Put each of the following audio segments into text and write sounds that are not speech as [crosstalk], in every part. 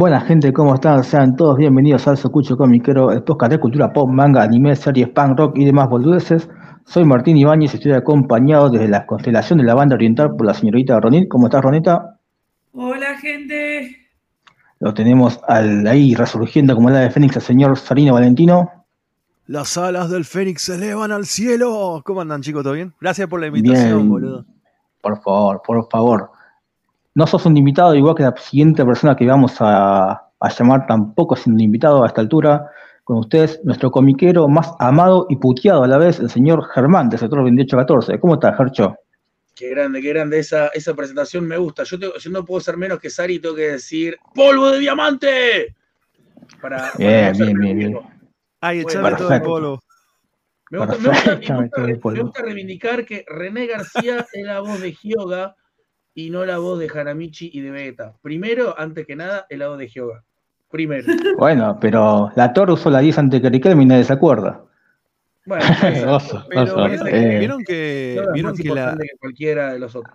Buena gente, ¿cómo están? Sean todos bienvenidos al Socucho Comiquero, el podcast de cultura pop, manga, anime, series, punk, rock y demás boludeces. Soy Martín Ibáñez y estoy acompañado desde la constelación de la banda oriental por la señorita Ronit. ¿Cómo estás, Ronita? Hola, gente. Lo tenemos al, ahí resurgiendo como la de Fénix al señor Sarino Valentino. Las alas del Fénix se elevan al cielo. ¿Cómo andan, chicos? ¿Todo bien? Gracias por la invitación, Bien. boludo. Por favor, por favor. No sos un invitado, igual que la siguiente persona que vamos a, a llamar tampoco es un invitado a esta altura. Con ustedes, nuestro comiquero más amado y puteado a la vez, el señor Germán, de sector 2814. ¿Cómo estás, Gercho? Qué grande, qué grande. Esa, esa presentación me gusta. Yo, tengo- yo no puedo ser menos que Sari y tengo que decir ¡Polvo de diamante! Para, para Bien, ser bien, bien. Ay, Bueno, echame todo el polvo. Me gusta, me gusta- me me reivindicar que René García es la voz de Hyoga y no la voz de Haramichi y de Vegeta. Primero, antes que nada, es la voz de Hyoga. Primero. Bueno, pero la Thor usó la 10 ante que Riquelme y nadie se acuerda. Bueno, [laughs] pero vieron eh. que ¿Vieron que, Hyoga es vieron más que la, que cualquiera de los otros.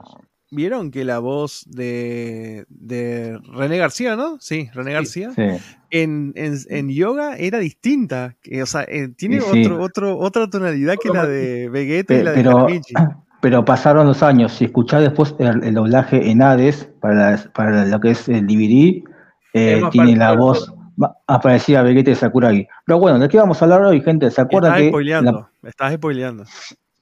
vieron que la voz de, de René García, ¿no? Sí, René García. Sí. En, en, en yoga era distinta. o sea, eh, tiene sí. otro, otro, otra tonalidad que la de Vegeta y la de pero, Haramichi. [clears throat] pero pasaron los años. Si escuchás después el, el doblaje en Hades, para, la- para lo que es el DVD, eh, tiene la voz más parecida a Vegeta y Sakuragi. Pero bueno, ¿de qué vamos a hablar hoy, gente? ¿Se acuerdan Estás que spoileando. Estás spoileando.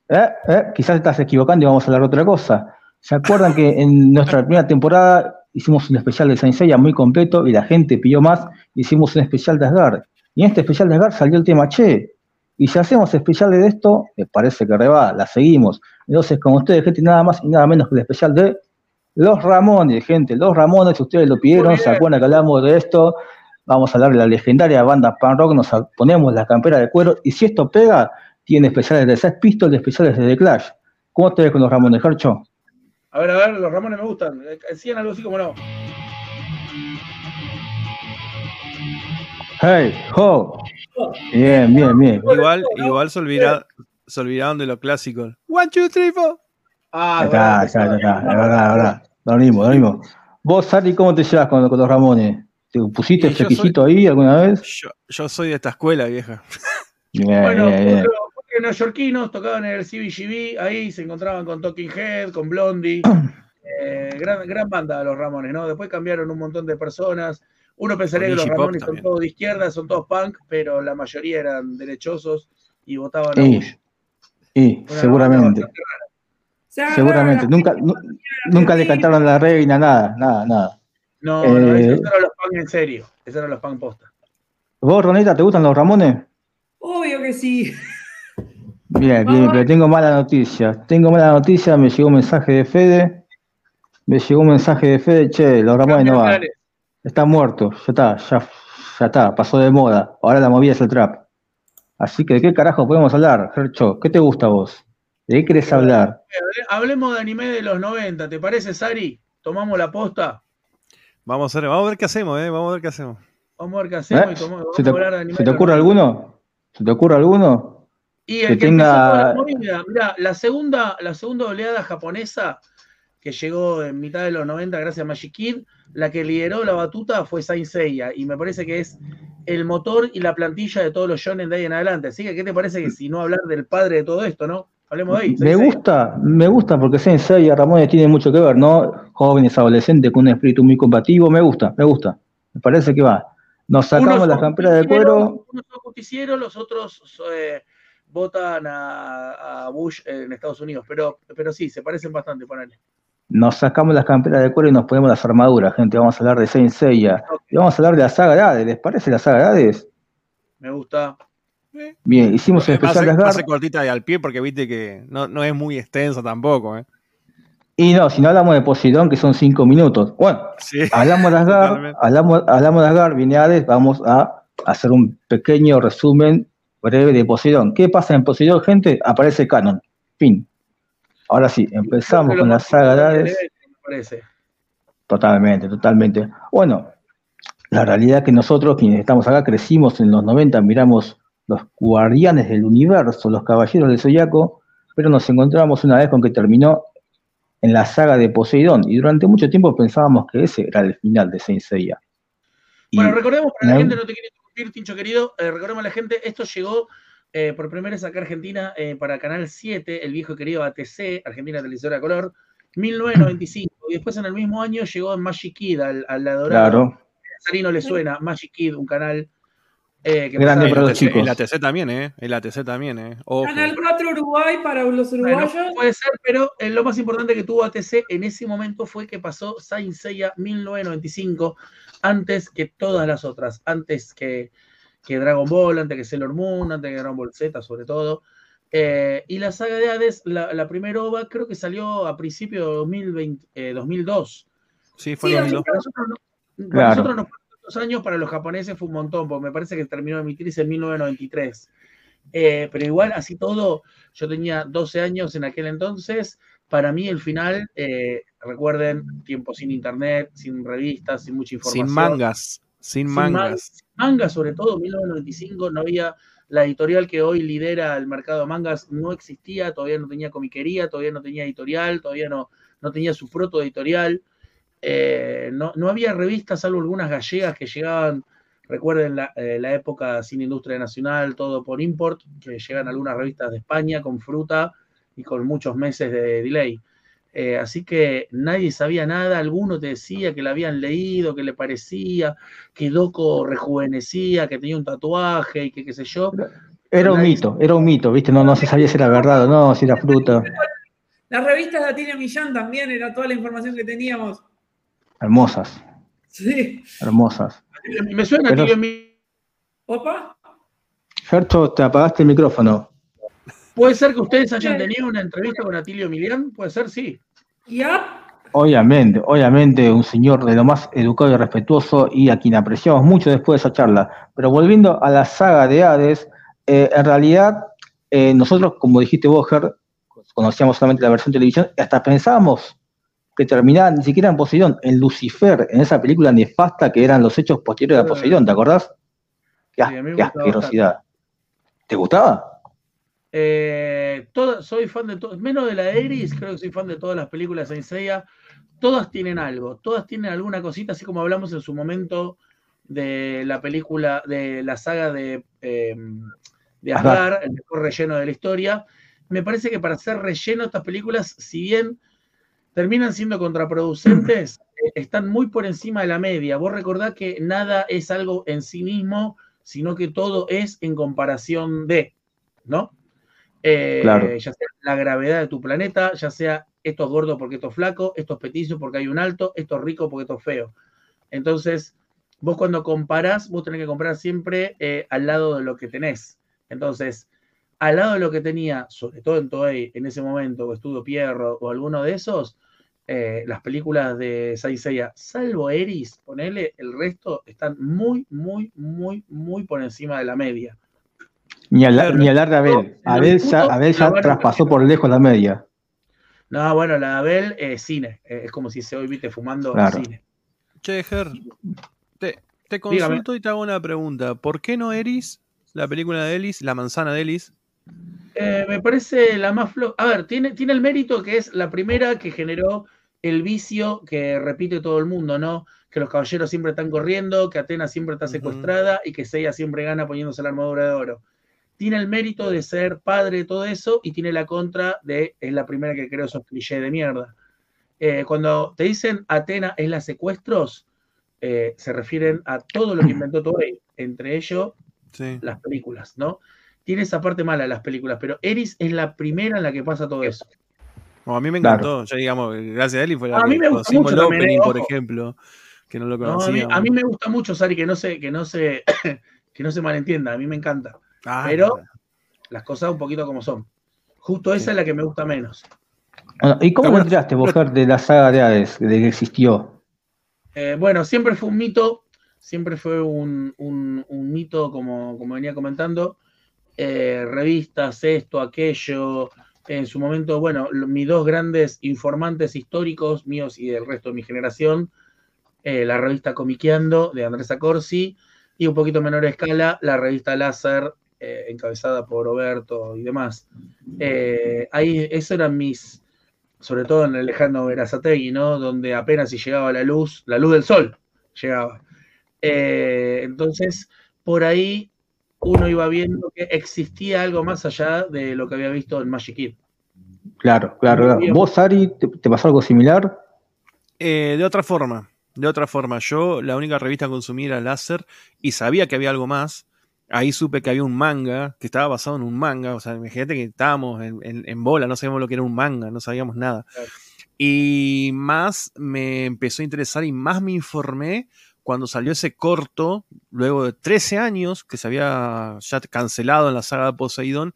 Eh, eh, quizás estás equivocando y vamos a hablar de otra cosa. ¿Se acuerdan que en nuestra primera temporada hicimos un especial de Saint Seiya muy completo y la gente pidió más? Hicimos un especial de Asgard. Y en este especial de Asgard salió el tema Che. Y si hacemos especial de esto, me parece que reba, la seguimos. Entonces, con ustedes, gente, nada más y nada menos que el especial de Los Ramones, gente. Los Ramones, ustedes lo pidieron, ¿se acuerdan que hablamos de esto? Vamos a hablar de la legendaria banda Pan Rock, nos ponemos la campera de cuero y si esto pega, tiene especiales de Sex Pistols especiales de The Clash. ¿Cómo te ves con los Ramones, Gercho? A ver, a ver, los Ramones me gustan. Eh, Decían algo así como no. Hey, ho. Bien, bien, bien. Igual, igual se, olvida- se olvidaron de lo clásico. One, two, three, four. Ah, Acá, verdad, acá, acá, es verdad, es verdad. Lo mismo, lo mismo. Vos, Sari, ¿cómo te llevas con, con los Ramones? ¿Te pusiste Y yo flequillito ahí alguna vez? Yo, yo soy de esta escuela, vieja. Bien, Bueno, bien, neoyorquinos tocaban en el CBGB, ahí se encontraban con Talking Head, con Blondie. [clears throat] Eh, gran, gran banda los Ramones, ¿no? Después cambiaron un montón de personas. Uno pensaría que los Ramones son todos de izquierda, son todos punk, pero la mayoría eran derechosos y votaban a Y, Bush. y, Una seguramente, seguramente. Nunca, nu- nunca le cantaron la reina, nada, nada, nada. No, no, Eh, esos eran los punk en serio. Esos eran los punk posta. ¿Vos, Ronita, te gustan los Ramones? Obvio que sí. Bien, bien, pero tengo mala noticia. Tengo mala noticia, me llegó un mensaje de Fede. Me llegó un mensaje de Fede, che, los Ramones no van. Está muerto, ya está, ya, ya está, pasó de moda. Ahora la movida es el trap. Así que, ¿de qué carajo podemos hablar, Gercho? ¿Qué te gusta a vos? ¿De qué querés hablar? Hable- Hablemos de anime de los 90, ¿te parece, Sari? ¿Tomamos la posta? Vamos a ver, vamos a ver qué hacemos, eh. Vamos a ver qué hacemos. Vamos a ver qué hacemos ¿Eh? y tomamos, vamos ¿Se te, a hablar de anime se te ocurre 90. alguno? ¿Se te ocurre alguno? Y el que que, tenga- toda la movida, mirá, la segunda, la segunda oleada japonesa que llegó en mitad de los 90 gracias a Magic Kid, la que lideró la batuta fue Saint Seiya, y me parece que es el motor y la plantilla de todos los shonen de ahí en adelante. Así que, ¿qué te parece que si no hablar del padre de todo esto, no? Hablemos de ahí. Me Saint Seiya. gusta, me gusta porque Sensei y Ramones tienen mucho que ver, ¿no? Jóvenes, adolescentes con un espíritu muy combativo, me gusta, me gusta. Me parece que va. Nos sacamos las camperas de cuero. Unos son justicieros, los otros eh, votan a, a Bush en Estados Unidos. Pero, pero sí, se parecen bastante, ponele. Nos sacamos las camperas de cuero y nos ponemos las armaduras, gente. Vamos a hablar de Saint Seiya. Y vamos a hablar de la saga de Hades. ¿Les parece la saga de Hades? Me gusta. Bien, hicimos el especial ser, de cortita y al pie porque viste que no, no es muy extensa tampoco, eh. Y no, si no hablamos de Poseidón, que son cinco minutos. Bueno, Sí. hablamos de Asgard, Totalmente. hablamos, hablamos de Asgard, viene Hades, vamos a hacer un pequeño resumen breve de Poseidón. ¿Qué pasa en Poseidón, gente? Aparece Canon. Fin. Ahora sí, empezamos con la saga de Hades. parece. Totalmente, totalmente. Bueno, la realidad es que nosotros, quienes estamos acá, crecimos en los 90, miramos los guardianes del universo, los caballeros del zodiaco, pero nos encontramos una vez con que terminó en la saga de Poseidón, y durante mucho tiempo pensábamos que ese era el final de Saint Seiya. bueno, recordemos para la gente, no te quiero interrumpir, Tincho querido, eh, recordemos a la gente, esto llegó eh, por primera vez acá a Argentina eh, para Canal 7, el viejo querido ATC, Argentina Televisora Color, 1995. Y después en el mismo año llegó Magic Kid al, al adorado. Claro. A Sarino le suena, Magic Kid, un canal eh, que Grande para los chicos. El ATC también, ¿eh? El ATC también, ¿eh? Canal 4 Uruguay para los uruguayos. puede ser, pero eh, lo más importante que tuvo ATC en ese momento fue que pasó Saint Seiya 1995 antes que todas las otras, antes que, que Dragon Ball, antes que Sailor Moon, antes que Dragon Ball Z, sobre todo. Eh, y la saga de Hades, la, la primera OVA, creo que salió a principios de 2020, 2002. Sí, fue sí, 2002. Para nosotros, no, para nosotros no años para los japoneses fue un montón, porque me parece que terminó de emitirse en 1993. Eh, pero igual, así todo, yo tenía 12 años en aquel entonces. Para mí, el final, eh, recuerden, tiempo sin internet, sin revistas, sin mucha información. Sin mangas, sin, mangas. sin mangas, sobre todo, en 1995 no había la editorial que hoy lidera el mercado de mangas, no existía, todavía no tenía comiquería, todavía no tenía editorial, todavía no, no tenía su proto editorial. Eh, no, no, había revistas, salvo algunas gallegas que llegaban, recuerden la, eh, la, época sin industria nacional, todo por import, que llegan algunas revistas de España con fruta y con muchos meses de delay. Eh, así que nadie sabía nada, alguno te decía que la habían leído, que le parecía, que Doco rejuvenecía, que tenía un tatuaje y que qué sé yo. Era un mito, era un mito, ¿viste? No, no se sabía si era verdad o no, si era fruta. [laughs] Las revistas de Atina Millán también era toda la información que teníamos. Hermosas. Sí. Hermosas. Me suena Pero... tío mi. ¿Opa? Gerto, te apagaste el micrófono. ¿Puede ser que ustedes hayan tenido una entrevista con Atilio Emilián? Puede ser, sí. Obviamente, obviamente, un señor de lo más educado y respetuoso y a quien apreciamos mucho después de esa charla. Pero volviendo a la saga de Hades, eh, en realidad, eh, nosotros, como dijiste vos, Ger, conocíamos solamente la versión de televisión, hasta pensábamos que terminaba ni siquiera en Poseidón, en Lucifer, en esa película nefasta que eran los hechos posteriores a Poseidón, ¿te acordás? Qué, sí, qué asquerosidad. ¿Te gustaba? Eh, todo, soy fan de todo, menos de la de Iris, creo que soy fan de todas las películas de Seiya. Todas tienen algo, todas tienen alguna cosita, así como hablamos en su momento de la película, de la saga de, eh, de el mejor relleno de la historia. Me parece que para ser relleno estas películas, si bien terminan siendo contraproducentes, [clears throat] están muy por encima de la media. Vos recordás que nada es algo en sí mismo, sino que todo es en comparación de, ¿no? Eh. Ya sea la gravedad de tu planeta, ya sea esto es gordo porque esto es flaco, esto es petizo porque hay un alto, esto es rico porque esto es feo. Entonces, vos cuando comparás, vos tenés que comprar siempre eh, al lado de lo que tenés. Entonces, al lado de lo que tenía, sobre todo en Toei en ese momento, o Estudio Pierro o alguno de esos, eh, las películas de Seiya, salvo Eris, ponele, el resto están muy, muy, muy, muy por encima de la media. Ni hablar, ni hablar de Abel. Abel ya, Abel ya traspasó por lejos la media. No, bueno, la de Abel es cine. Es como si se hoy viste fumando claro. cine. Che, Ger, te, te consulto Dígame. y te hago una pregunta. ¿Por qué no Eris, la película de Ellis, la manzana de Ellis, eh, me parece la más floja. A ver, tiene, tiene el mérito que es la primera que generó el vicio que repite todo el mundo, ¿no? Que los caballeros siempre están corriendo, que Atenas siempre está secuestrada uh -huh. y que Seiya siempre gana poniéndose la armadura de oro. Tiene el mérito de ser padre de todo eso y tiene la contra de es la primera que creo esos clichés de mierda. Eh, cuando te dicen Atena es la secuestros, eh, se refieren a todo lo que inventó Toei, entre ellos sí. las películas, ¿no? tiene esa parte mala de las películas, pero Eris es la primera en la que pasa todo eso. No, a mí me encantó, claro. ya digamos, gracias a él y fue la a que mí me gusta mucho el también, opening, por ejemplo, que no lo No, a, mí, conocíamos. a mí me gusta mucho, Sari, que no se, que no se, [coughs] que no se malentienda, a mí me encanta. Ah, pero las cosas un poquito como son. Justo esa Sí. es la que me gusta menos. Bueno, ¿Y cómo bueno, entraste, vos, Fer, de la saga de Hades, de que existió? Eh, bueno, siempre fue un mito, siempre fue un, un- un mito, como, como venía comentando. Eh, revistas, esto, aquello. En su momento, bueno, lo- mis dos grandes informantes históricos, míos y del resto de mi generación, eh, la revista Comiqueando de Andrés Acorsi y un poquito menor escala, la revista Láser, eh, encabezada por Roberto y demás. Eh, ahí, eso eran mis, sobre todo en el lejano Verazategui, ¿no? Donde apenas si llegaba la luz, la luz del sol llegaba. Eh, entonces, por ahí uno iba viendo que existía algo más allá de lo que había visto en Magic Kid. Claro, claro. ¿Vos, Ari, te, pasó algo similar? Eh, de otra forma, de otra forma. Yo la única revista que consumí era Láser y sabía que había algo más. Ahí supe que había un manga, que estaba basado en un manga. O sea, imagínate que estábamos en, bola, no sabíamos lo que era un manga, no sabíamos nada. Y más me empezó a interesar y más me informé cuando salió ese corto, luego de 13 años, que se había ya cancelado en la saga de Poseidón,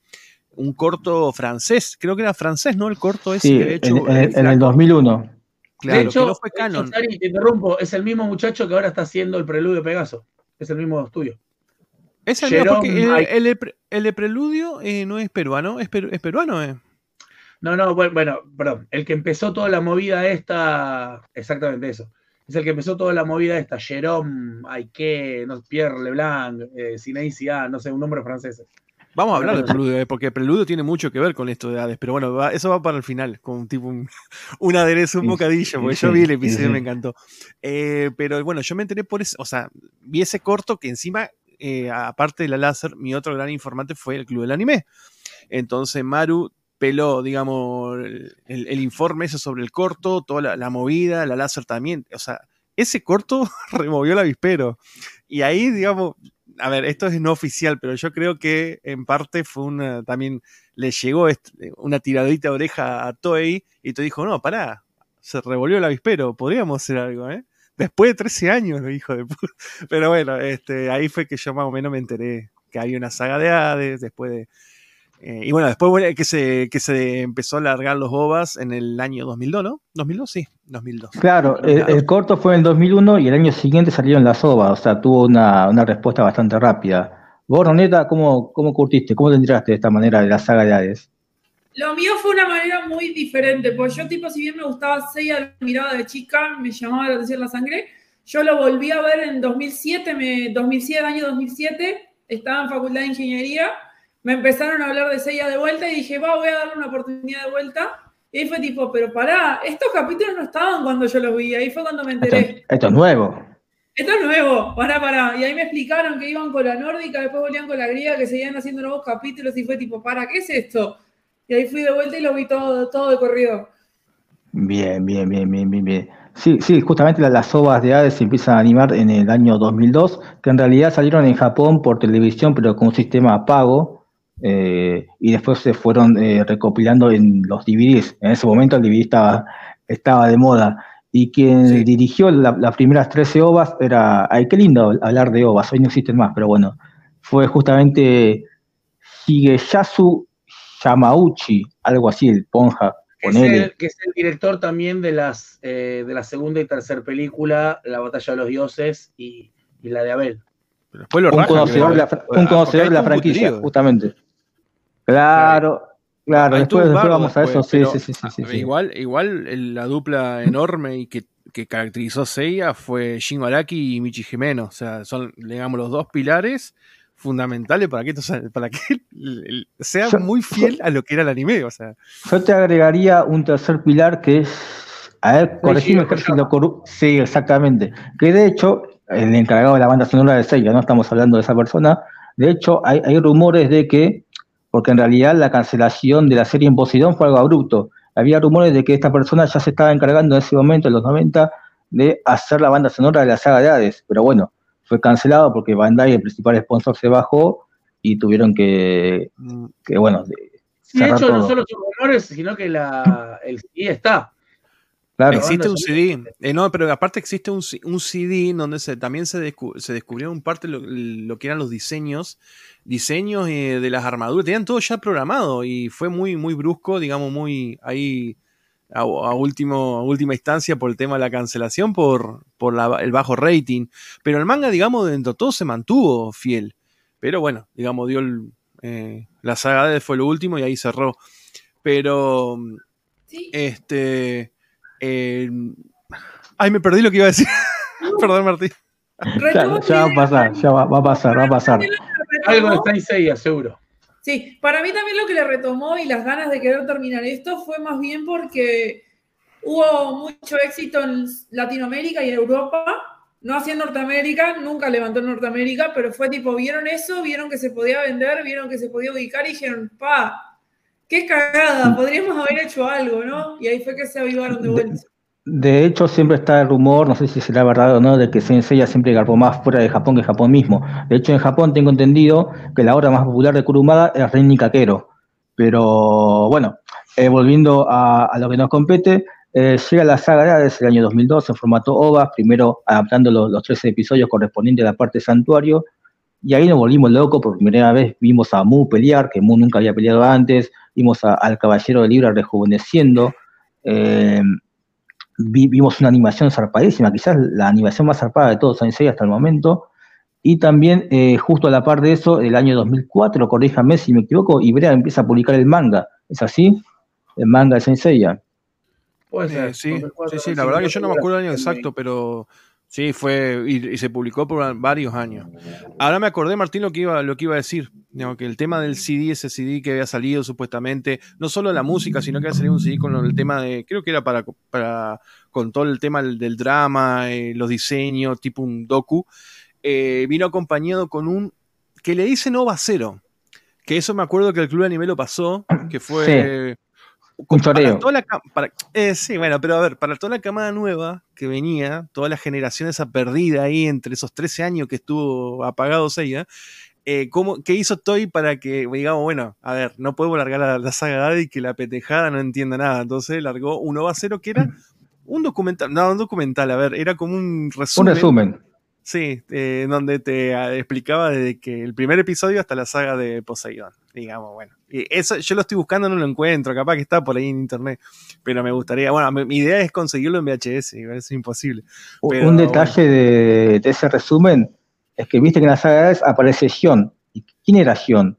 un corto francés, creo que era francés, ¿no? El corto ese sí, hecho, en, el 2001. Claro, de hecho, que no fue canon. te interrumpo, es el mismo muchacho que ahora está haciendo el preludio Pegaso. Es el mismo estudio. Es el mismo porque el, de preludio eh, no es peruano, es, es peruano, ¿eh? No, no, bueno, bueno, perdón. El que empezó toda la movida esta, exactamente eso es el que empezó toda la movida esta, Jerome Aike, no, Pierre Leblanc, eh, A, no sé, un nombre francés. Vamos a hablar de Preludio, eh, porque Preludio tiene mucho que ver con esto de Hades, pero bueno, eso va para el final, con tipo un, [laughs] aderezo, un bocadillo, porque yo vi el episodio y me encantó. Eh, pero bueno, yo me enteré por eso, o sea, vi ese corto que encima, eh, aparte de la láser, mi otro gran informante fue el Club del Anime. Entonces Maru peló, digamos, el, informe ese sobre el corto, toda la, movida, la láser también. O sea, ese corto [laughs] removió el avispero. Y ahí, digamos, a ver, esto es no oficial, pero yo creo que en parte fue una, también le llegó una tiradita de oreja a Toei y te dijo, no, pará, se revolvió el avispero, podríamos hacer algo, ¿eh? Después de 13 años, lo dijo de [laughs] Pero bueno, este, ahí fue que yo más o menos me enteré que hay una saga de Hades, después de, eh, y bueno, después que se, que se empezó a largar los bobas en el año 2002, ¿no? ¿2002? Sí, 2002. Claro, el, corto fue en el 2001 y el año siguiente salieron las ovas, o sea, tuvo una, respuesta bastante rápida. Vos, Roneta, ¿cómo, ¿cómo curtiste? ¿Cómo te enteraste de esta manera de la saga de Hades? Lo mío fue una manera muy diferente, porque yo, tipo, si bien me gustaba Seiya, la mirada de chica, me llamaba la atención la sangre, yo lo volví a ver en 2007, me, 2007, año 2007, estaba en Facultad de Ingeniería me empezaron a hablar de Seiya de vuelta y dije, va, voy a darle una oportunidad de vuelta. Y ahí fue tipo, pero pará, estos capítulos no estaban cuando yo los vi, ahí fue cuando me enteré. Esto, es nuevo. Esto es nuevo, pará, pará. Y ahí me explicaron que iban con la nórdica, después volvían con la griega, que seguían haciendo nuevos capítulos y fue tipo, ¿para qué es esto? Y ahí fui de vuelta y lo vi todo, todo de corrido. Bien, bien, bien, bien, bien, bien. Sí, sí, justamente las ovas de Hades se empiezan a animar en el año 2002, que en realidad salieron en Japón por televisión, pero con un sistema pago, eh, y después se fueron eh, recopilando en los DVDs. En ese momento el DVD estaba, estaba de moda. Y quien dirigió las primeras 13 ovas era, ay, qué lindo hablar de ovas, hoy no existen más, pero bueno, fue justamente Higeyasu Yamauchi, algo así, el Ponja. Que es, que es el director también de las eh, de la segunda y tercera película, La Batalla de los Dioses y, la de Abel. un, conocedor de la, un conocedor de la franquicia, justamente. Claro, claro, después, vamos a eso, sí, sí, sí, sí, Igual, igual la dupla enorme y que, caracterizó a Seiya fue Shin Araki y Michi Jimeno. O sea, son, digamos, los dos pilares fundamentales para que esto para que sea muy fiel a lo que era el anime. O sea. Yo te agregaría un tercer pilar que es. A ver, corregime si lo Sí, exactamente. Que de hecho, el encargado de la banda sonora de Seiya, no estamos hablando de esa persona. De hecho, hay, hay rumores de que porque en realidad la cancelación de la serie en Poseidón fue algo abrupto. Había rumores de que esta persona ya se estaba encargando en ese momento, en los 90, de hacer la banda sonora de la saga de Hades, pero bueno, fue cancelado porque Bandai, el principal sponsor, se bajó y tuvieron que, que bueno, de, hecho, no solo son rumores, sino que la, el CD está. Existe un CD, eh, no, pero aparte existe un, un CD donde se, también se, se descubrieron parte lo, lo, que eran los diseños, diseños eh, de las armaduras, tenían todo ya programado y fue muy, muy brusco, digamos, muy ahí a, último, última instancia por el tema de la cancelación, por, por el bajo rating. Pero el manga, digamos, dentro de todo se mantuvo fiel. Pero bueno, digamos, dio el, eh, la saga de fue lo último y ahí cerró. Pero, este eh, ay, me perdí lo que iba a decir. [laughs] Perdón, Martín. Ya, va a pasar, ya va, a pasar, va a pasar. Algo está en seis, seguro. Sí, para mí también lo que le retomó y las ganas de querer terminar esto fue más bien porque hubo mucho éxito en Latinoamérica y Europa no hacía Norteamérica, nunca levantó en Norteamérica, pero fue tipo, vieron eso, vieron que se podía vender, vieron que se podía ubicar y dijeron, pa, qué cagada, podríamos haber hecho algo, ¿no? Y ahí fue que se avivaron de vuelta. De hecho, siempre está el rumor, no sé si será verdad o no, de que Senseiya siempre garpó más fuera de Japón que Japón mismo. De hecho, en Japón tengo entendido que la obra más popular de Kurumada es Renny Kakero. Pero bueno, eh, volviendo a, lo que nos compete, eh, llega la saga desde el año 2002 en formato OVA, primero adaptando los, los 13 episodios correspondientes a la parte santuario, y ahí nos volvimos locos, por primera vez vimos a Mu pelear, que Mu nunca había peleado antes, vimos al Caballero de Libra rejuveneciendo, eh, vimos una animación zarpadísima, quizás la animación más zarpada de todos Saint hasta el momento. Y también, eh, justo a la par de eso, el año 2004, corríjame si me equivoco, Ibrea empieza a publicar el manga. ¿Es así? El manga de Saint Puede ser. sí, sí, sí, la verdad que yo no me acuerdo el año exacto, pero sí, fue y, se publicó por varios años. Ahora me acordé, Martín, lo que iba, lo que iba a decir, que el tema del CD, ese CD que había salido supuestamente, no solo la música, sino que había salido un CD con el tema de, creo que era para, para con todo el tema del, drama, eh, los diseños, tipo un docu, eh, vino acompañado con un, que le dicen Nova Cero, que eso me acuerdo que el Club de Anime lo pasó, que fue... Un choreo. Eh, sí, bueno, pero a ver, para toda la camada nueva que venía, toda la generación esa perdida ahí entre esos 13 años que estuvo apagado Seiya, eh, ¿qué hizo Toy para que, digamos, bueno, a ver, no puedo largar la, la saga y que la petejada no entienda nada? Entonces largó un OVA cero que era un documental, no, un documental, a ver, era como un resumen. Un resumen. Sí, eh, donde te ah, explicaba desde que el primer episodio hasta la saga de Poseidon, digamos, bueno. Y eso yo lo estoy buscando, no lo encuentro, capaz que está por ahí en internet, pero me gustaría, bueno, mi, idea es conseguirlo en VHS, es imposible. un detalle de, ese resumen es que viste que en la saga aparece Sion. ¿Y quién era Sion?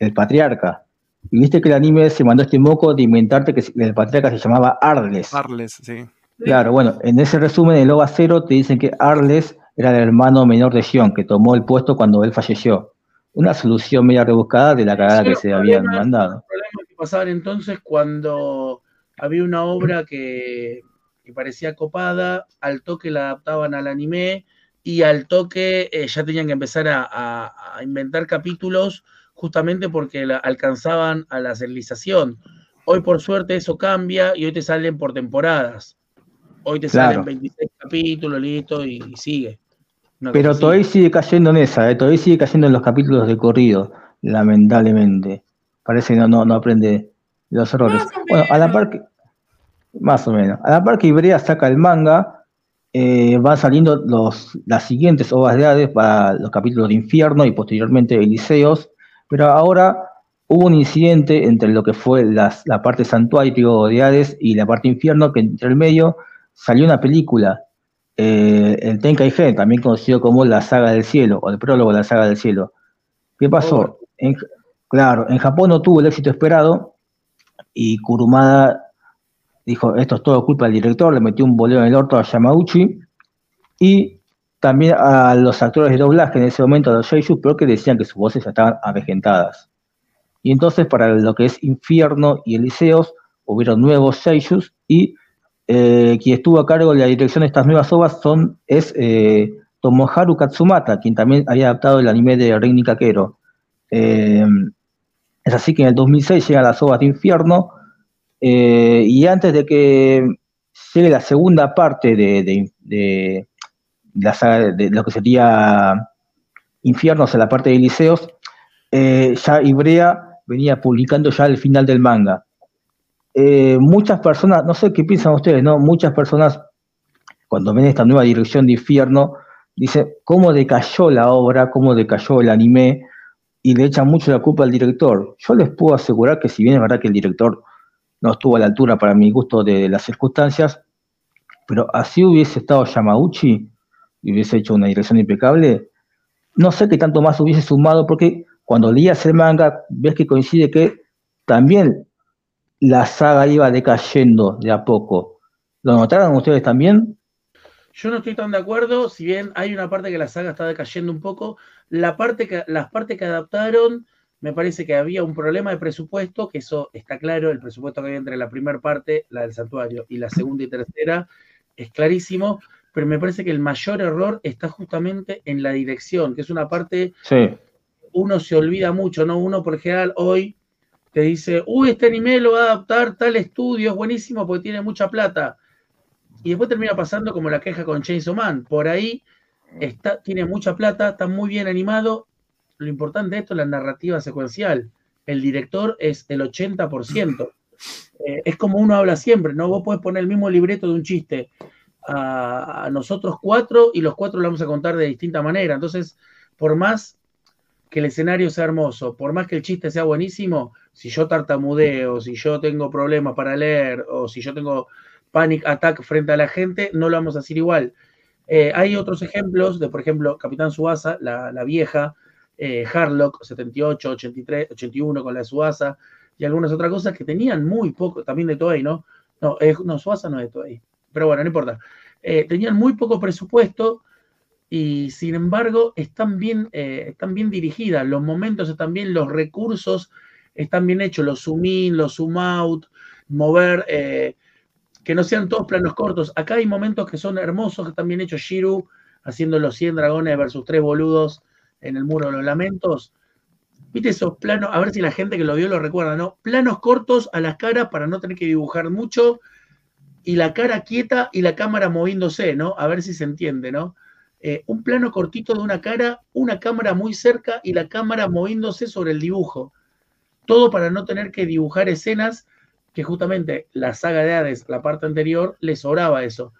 El patriarca. Y viste que el anime se mandó este moco de inventarte que el patriarca se llamaba Arles. Arles, sí. Claro, bueno, en ese resumen de Loba Cero te dicen que Arles era el hermano menor de Sion, que tomó el puesto cuando él falleció. Una solución media rebuscada de la cagada que se habían mandado. Problemas que pasaban entonces cuando había una obra que, parecía copada, al toque la adaptaban al anime y al toque eh, ya tenían que empezar a, inventar capítulos justamente porque alcanzaban a la serialización. Hoy por suerte eso cambia y hoy te salen por temporadas. Hoy te salen 26 capítulos, listo, y sigue. Pero todavía sigue cayendo en esa, ¿eh? todavía sigue cayendo en los capítulos de corrido, lamentablemente. Parece que no, no, aprende los errores. Bueno, a la par que, más o menos, a la par que Ibrea saca el manga, eh, van saliendo los, las siguientes obras de Hades para los capítulos de Infierno y posteriormente Eliseos, pero ahora hubo un incidente entre lo que fue las, la parte santuario de Hades y la parte Infierno, que entre el medio salió una película eh, el Tenkaigen, también conocido como la saga del cielo, o el prólogo de la saga del cielo. ¿Qué pasó? Oh. claro, en Japón no tuvo el éxito esperado y Kurumada dijo, esto es todo culpa del director, le metió un boleo en el orto a Yamauchi y también a los actores de doblaje en ese momento, a los Sheishu, pero que decían que sus voces estaban avejentadas. Y entonces para lo que es Infierno y Eliseos hubieron nuevos Seishus y eh, quien estuvo a cargo de la dirección de estas nuevas obras son, es eh, Tomoharu Katsumata, quien también había adaptado el anime de Reini Kakero. Eh, es así que en el 2006 llegan las obras de Infierno, y antes de que llegue la segunda parte de, la saga, de lo que sería Infierno, o sea, la parte de Eliseos, ya Ibrea venía publicando ya el final del manga. Eh, muchas personas, no sé qué piensan ustedes, ¿no? Muchas personas, cuando ven esta nueva dirección de infierno, dicen cómo decayó la obra, cómo decayó el anime, y le echan mucho la culpa al director. Yo les puedo asegurar que si bien es verdad que el director no estuvo a la altura para mi gusto de las circunstancias, pero así hubiese estado Yamauchi y hubiese hecho una dirección impecable, no sé qué tanto más hubiese sumado, porque cuando leías el manga, ves que coincide que también la saga iba decayendo de a poco. ¿Lo notaron ustedes también? Yo no estoy tan de acuerdo, si bien hay una parte que la saga está decayendo un poco, la parte que, las partes que adaptaron, me parece que había un problema de presupuesto, que eso está claro, el presupuesto que había entre la primera parte, la del santuario, y la segunda y tercera, es clarísimo, pero me parece que el mayor error está justamente en la dirección, que es una parte, Sí, uno se olvida mucho, ¿no? Uno por general hoy te dice, uy, este anime lo va a adaptar tal estudio, es buenísimo porque tiene mucha plata. Y después termina pasando como la queja con Chainsaw Man. Por ahí está, tiene mucha plata, está muy bien animado. Lo importante de esto es la narrativa secuencial. El director es el 80%. Eh, es como uno habla siempre, ¿no? Vos podés poner el mismo libreto de un chiste a, a nosotros cuatro y los cuatro lo vamos a contar de distinta manera. Entonces, por más que el escenario sea hermoso, por más que el chiste sea buenísimo, si yo tartamudeo, si yo tengo problemas para leer o si yo tengo panic attack frente a la gente, no lo vamos a hacer igual. Eh, hay otros ejemplos de, por ejemplo, Capitán Suasa, la, la vieja, eh, Harlock, 78, 83, 81 con la Suasa y algunas otras cosas que tenían muy poco, también de Toei, ¿no? No, eh, no Suasa no es de Toei, pero bueno, no importa. Eh, tenían muy poco presupuesto y sin embargo están bien, están bien dirigidas, los momentos están bien, los recursos están bien hechos, los zoom in, los zoom out, mover, eh, que no sean todos planos cortos. Acá hay momentos que son hermosos, que están bien hechos. Shiru haciendo los 100 dragones versus tres boludos en el muro de los lamentos. ¿Viste esos planos? A ver si la gente que lo vio lo recuerda, ¿no? Planos cortos a las caras para no tener que dibujar mucho y la cara quieta y la cámara moviéndose, ¿no? A ver si se entiende, ¿no? Eh, un plano cortito de una cara, una cámara muy cerca y la cámara moviéndose sobre el dibujo. Todo para no tener que dibujar escenas que justamente la saga de Hades, la parte anterior, le sobraba eso.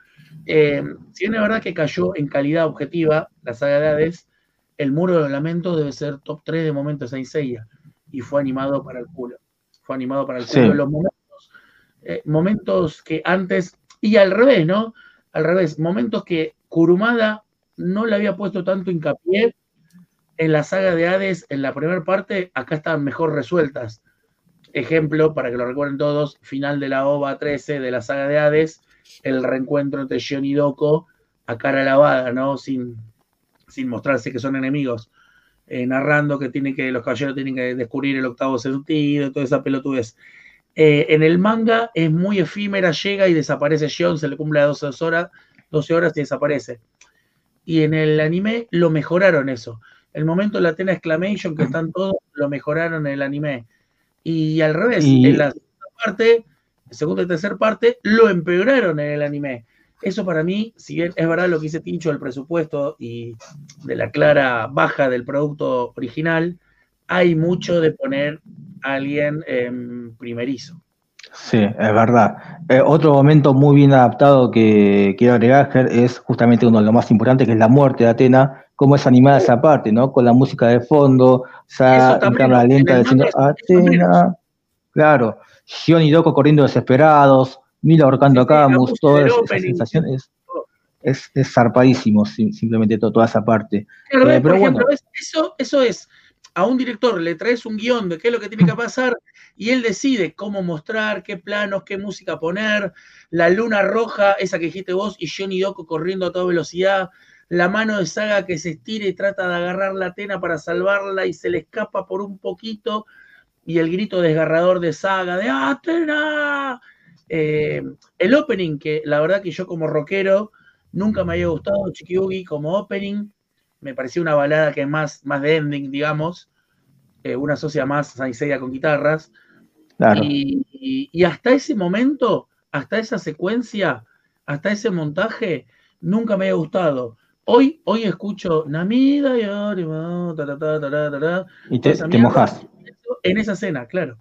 Eh, si bien es verdad que cayó en calidad objetiva la saga de Hades, el muro de los lamentos debe ser top 3 de momentos Saint Seiya y fue animado para el culo. Fue animado para el Sí. culo. Los momentos, eh, momentos que antes, y al revés, ¿no? Al revés, momentos que Kurumada no le había puesto tanto hincapié en la saga de Hades, en la primera parte, acá estaban mejor resueltas. Ejemplo, para que lo recuerden todos, final de la OVA 13 de la saga de Hades, el reencuentro entre Shion y Doko a cara lavada, ¿no? Sin, sin mostrarse que son enemigos. Eh, narrando que, tiene que los caballeros tienen que descubrir el octavo sentido, toda esa pelotudez. Eh, en el manga es muy efímera, llega y desaparece Shion, se le cumple a 12 horas, 12 horas y desaparece. Y en el anime lo mejoraron eso. El momento de la Atena Exclamation, que están todos, lo mejoraron en el anime. Y al revés, Y- en la segunda parte, segunda y tercera parte, lo empeoraron en el anime. Eso para mí, si bien es verdad lo que dice Tincho del presupuesto y de la clara baja del producto original, hay mucho de poner a alguien em, primerizo. Sí, es verdad. Eh, otro momento muy bien adaptado que quiero agregar, es justamente uno de los más importantes, que es la muerte de Atena, cómo es animada esa parte, ¿no? Con la música de fondo, Eso en cámara en lenta diciendo Atena. Claro, Shion y Doko corriendo desesperados, Mila ahorcando a Camus, música toda del esa, esa opening. sensación es, es, zarpadísimo, sim- simplemente to- toda esa parte. Claro, Eh, pero ejemplo, bueno. Eso, eso es, a un director le traes un guion de qué es lo que tiene que pasar y él decide cómo mostrar, qué planos, qué música poner, la luna roja, esa que dijiste vos, y Johnny Doko corriendo a toda velocidad, la mano de Saga que se estira y trata de agarrar la Atena para salvarla y se le escapa por un poquito, y el grito desgarrador de Saga de ¡Atena! Eh, el opening, que la verdad que yo como rockero nunca me había gustado, Chikiugi como opening, me parecía una balada que es más, más de ending, digamos, eh, una asocia más Saint Seiya con guitarras, Claro. y, y- y hasta ese momento, hasta esa secuencia, hasta ese montaje, nunca me había gustado. Hoy, hoy escucho Namida y Y te, te mojas. en esa escena, claro.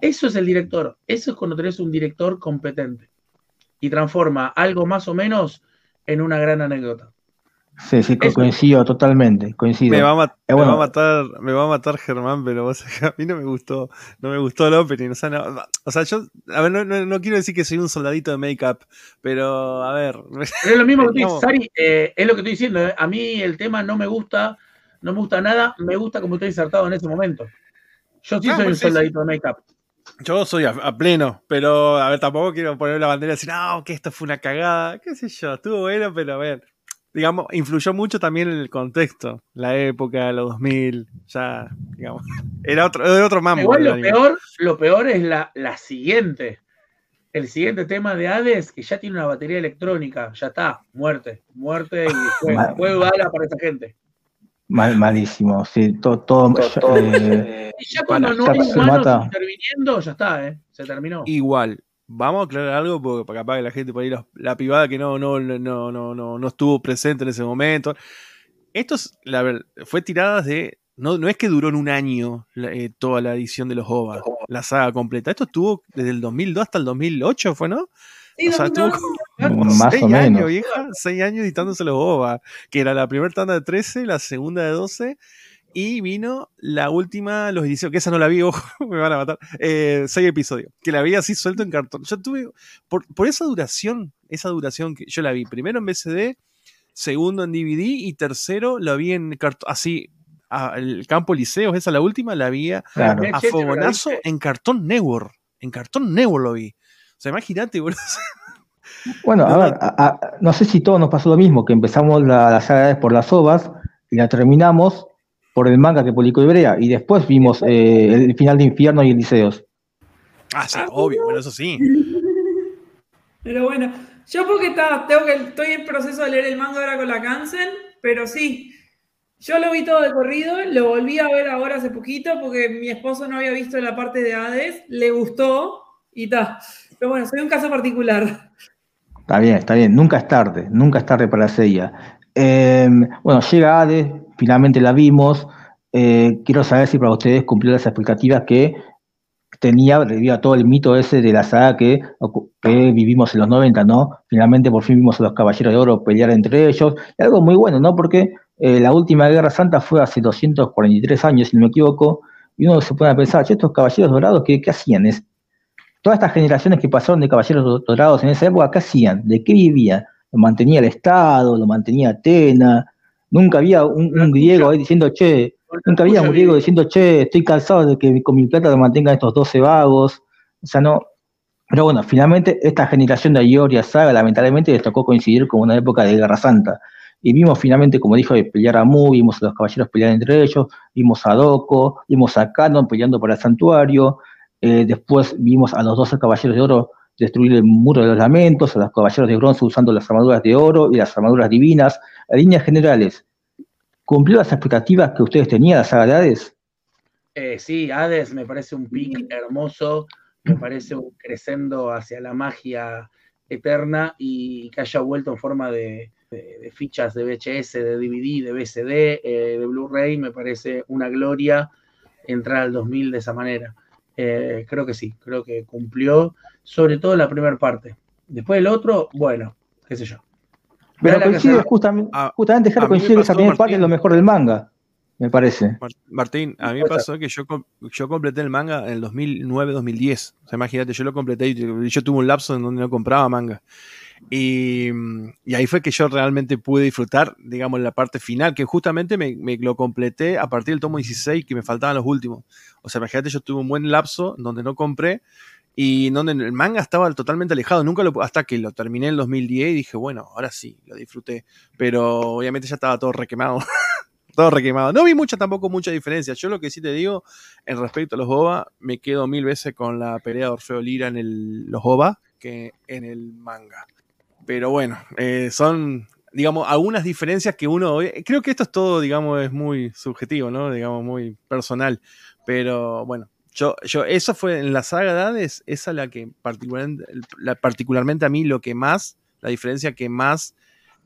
Eso es el director. Eso es cuando tenés un director competente y transforma algo más o menos en una gran anécdota. Sí, sí, Eso- coincido totalmente, coincido. Me va, a mat- me va a bueno. matar, me va a matar Germán, pero vos, [laughs] a mí no me gustó, no me gustó el opening. O sea, no- o sea, yo, a ver, no, no- no quiero decir que soy un soldadito de make-up, pero a ver, Pero [laughs] es lo mismo que tú. Sari, eh, es lo que estoy diciendo. eh. A mí el tema no me gusta, no me gusta nada, me gusta como estoy insertado en ese momento. Yo sí Ah, soy un pues sí, soldadito de make-up. yo soy a, a pleno, pero a ver, tampoco quiero poner la bandera y decir, no, que esto fue una cagada, qué sé yo, estuvo bueno, pero a ver, digamos, influyó mucho también en el contexto, la época, los 2000, ya, digamos, era otro, era otro mambo. Igual lo anime. peor, lo peor es la, la siguiente. el siguiente tema de Hades, que ya tiene una batería electrónica, ya está, muerte, muerte y Mal. juego bala para esta gente. Mal, malísimo, sí, todo, todo, eh, Y ya cuando no hay se humanos mata. interviniendo, ya está, ¿eh? Se terminó. Igual, vamos a aclarar algo porque para capaz que la gente por ahí, la privada que no, no, no, no, no, no estuvo presente en ese momento. Esto es, la ver- fue tirada de. No, no es que duró en un año eh, toda la edición de los OVA, la saga completa. Esto estuvo desde el 2002 hasta el 2008, ¿fue, no? Sí, O sea, dos- estuvo como Más seis o menos. años, vieja. Seis años editándose los OVA. Que era la primera tanda de 13, la segunda de 12. Y vino la última, los inicios, que esa no la vi, [laughs] ojo, me van a matar. Eh, seis episodios. Que la vi así suelto en cartón. Yo tuve, por, por esa duración, esa duración que yo la vi primero en BCD, segundo en DVD y tercero la vi en cartón, así, a- el campo Liceos, esa la última, la vi a, claro. Fogonazo en cartón Network. En cartón Network lo vi. O sea, imagínate, boludo. Bueno, a No, ver, a- a- no sé si todos nos pasó lo mismo, que empezamos la, la saga por las ovas y la terminamos por el manga que publicó Ibrea y después vimos eh, el final de Infierno y Eliseos. Ah, sí, Ah, obvio, bueno, eso sí. [laughs] Pero bueno, yo porque está, tengo que, estoy en proceso de leer el manga ahora con la Cancel, pero sí, yo lo vi todo de corrido, lo volví a ver ahora hace poquito porque mi esposo no había visto la parte de Hades, le gustó y está. Pero bueno, soy un caso particular. Está bien, está bien, nunca es tarde, nunca es tarde para Seiya. Eh, bueno, llega Hades, finalmente la vimos. Eh, quiero saber si para ustedes cumplió las expectativas que tenía debido a todo el mito ese de la saga que, vivimos en los 90, ¿no? Finalmente por fin vimos a los Caballeros de Oro pelear entre ellos. Y algo muy bueno, ¿no? Porque eh, la última Guerra Santa fue hace 243 años, si no me equivoco, y uno se pone a pensar, "Che, estos Caballeros Dorados, ¿qué, hacían? Es, todas estas generaciones que pasaron de Caballeros Do- Dorados en esa época, ¿qué hacían? ¿De qué vivían? ¿Lo mantenía el Estado? ¿Lo mantenía Atena? Nunca había un, un griego ahí diciendo, che, Nunca había un griego diciendo, che, estoy cansado de que con mi plata me mantengan estos 12 vagos. O sea, no. Pero bueno, finalmente esta generación de Ayoria Saga lamentablemente les tocó coincidir con una época de Guerra Santa. Y vimos finalmente, como dijo, de pelear a Mu, vimos a los caballeros pelear entre ellos, vimos a Doko, vimos a Canon peleando por el santuario, eh, después vimos a los 12 caballeros de oro destruir el muro de los lamentos, a los caballeros de bronce usando las armaduras de oro y las armaduras divinas. En líneas generales, ¿cumplió las expectativas que ustedes tenían la saga de Hades? Eh, sí, Hades me parece un pic hermoso, me parece un crescendo hacia la magia eterna y que haya vuelto en forma de, de- de fichas de VHS, de DVD, de VCD, eh, de Blu-ray, me parece una gloria entrar al 2000 de esa manera. Eh, creo que sí, creo que cumplió, sobre todo la primera parte. Después el otro, bueno, qué sé yo. Pero coincide Casar- justamente, A- justamente coincide que esa primera parte es lo mejor del manga, me parece. Mar- Martín, a mí me pasó que yo, yo completé el manga en el 2009-2010. O sea, imagínate, yo lo completé y yo tuve un lapso en donde no compraba manga. Y, y ahí fue que yo realmente pude disfrutar, digamos, la parte final, que justamente me, me lo completé a partir del tomo 16, que me faltaban los últimos. O sea, imagínate, yo tuve un buen lapso donde no compré y donde el manga estaba totalmente alejado. Nunca lo, hasta que lo terminé en el 2010 y dije, bueno, ahora sí, lo disfruté. Pero obviamente ya estaba todo requemado. [laughs] todo requemado. No vi mucha tampoco mucha diferencia. Yo lo que sí te digo, en respecto a los OVA, me quedo mil veces con la pelea de Orfeo Lira en el, los OVA que en el manga. Pero bueno, eh, son, digamos, algunas diferencias que uno. Creo que esto es todo, digamos, es muy subjetivo, ¿no? Digamos, muy personal. Pero bueno, yo, yo, eso fue en la saga de Hades, esa la que particularmente, la- particularmente a mí lo que más, la diferencia que más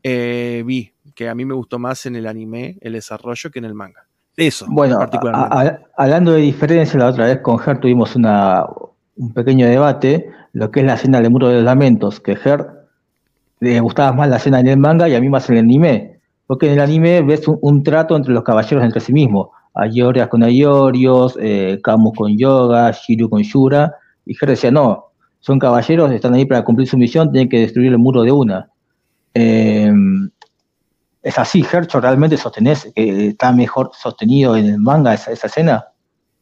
eh, vi, que a mí me gustó más en el anime, el desarrollo, que en el manga. Eso, Bueno, particularmente. a- hablando de diferencia, la otra vez con Ger tuvimos una, un pequeño debate, lo que es la escena del muro de los lamentos, que Ger le gustaba más la escena en el manga y a mí más en el anime. Porque en el anime ves un, un trato entre los caballeros entre sí mismos. Ayorias con Ayorios, eh, Camus con Yoga, Shiru con Shura. Y Ger decía, no, son caballeros, están ahí para cumplir su misión, tienen que destruir el muro de una. Eh, ¿Es así, Hercho? ¿Realmente sostenés que está mejor sostenido en el manga esa, esa escena?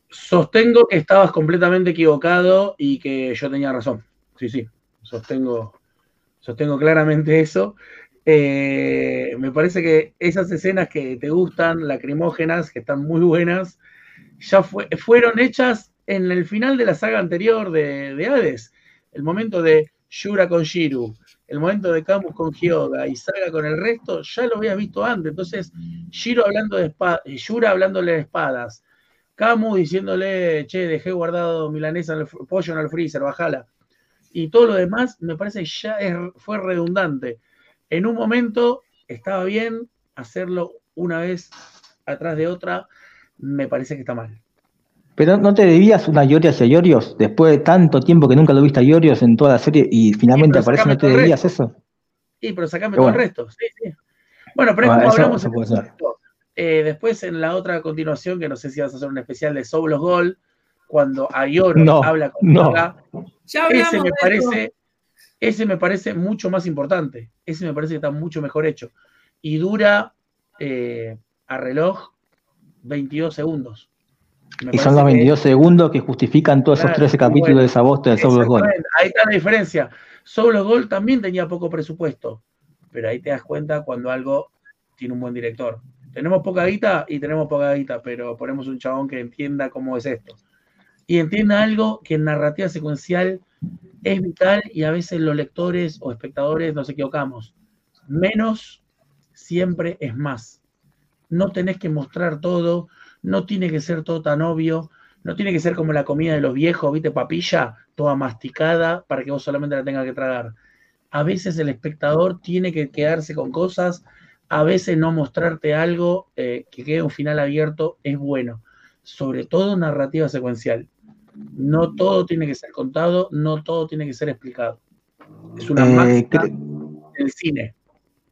Sostengo que estabas completamente equivocado y que yo tenía razón. Sí, sí, sostengo, sostengo claramente eso. Eh, me parece que esas escenas que te gustan, lacrimógenas, que están muy buenas, ya fue- fueron hechas en el final de la saga anterior de, de Hades. el momento de Yura con Shiru, el momento de Camus con Hyoga y Saga con el resto, ya lo habías visto antes. Entonces, Shiro hablando de espadas, Yura hablándole de espadas, Camus diciéndole, che, dejé guardado milanesa en el pollo en el freezer, bajala. Y todo lo demás me parece que ya fue redundante. En un momento estaba bien hacerlo una vez atrás de otra, me parece que está mal. Pero ¿no te debías una Yorios hacia Yorios después de tanto tiempo que nunca lo viste a Yorios en toda la serie y finalmente aparece, ¿no te debías eso? Sí, pero sacame todo el resto. Sí, sí. Bueno, pero es como hablamos eh, después en la otra continuación, que no sé si vas a hacer un especial de Soblos Gol, cuando Ayor habla con no. ese me parece, ese me parece mucho más importante. Ese me parece que está mucho mejor hecho. Y dura eh, a reloj 22 segundos y son los 22 segundos que justifican todos esos 13 capítulos de esa bosta de Solo Gol. Ahí está la diferencia. Solo Gol también tenía poco presupuesto, pero ahí te das cuenta cuando algo tiene un buen director. Tenemos poca guita y tenemos poca guita, pero ponemos un chabón que entienda cómo es esto. Y entienda algo que en narrativa secuencial es vital y a veces los lectores o espectadores nos equivocamos. Menos siempre es más. No tenés que mostrar todo, no tiene que ser todo tan obvio, no tiene que ser como la comida de los viejos, viste, papilla, toda masticada para que vos solamente la tengas que tragar. A veces el espectador tiene que quedarse con cosas, a veces no mostrarte algo eh, que quede un final abierto es bueno, sobre todo narrativa secuencial. No todo tiene que ser contado, no todo tiene que ser explicado. Es una eh, del cine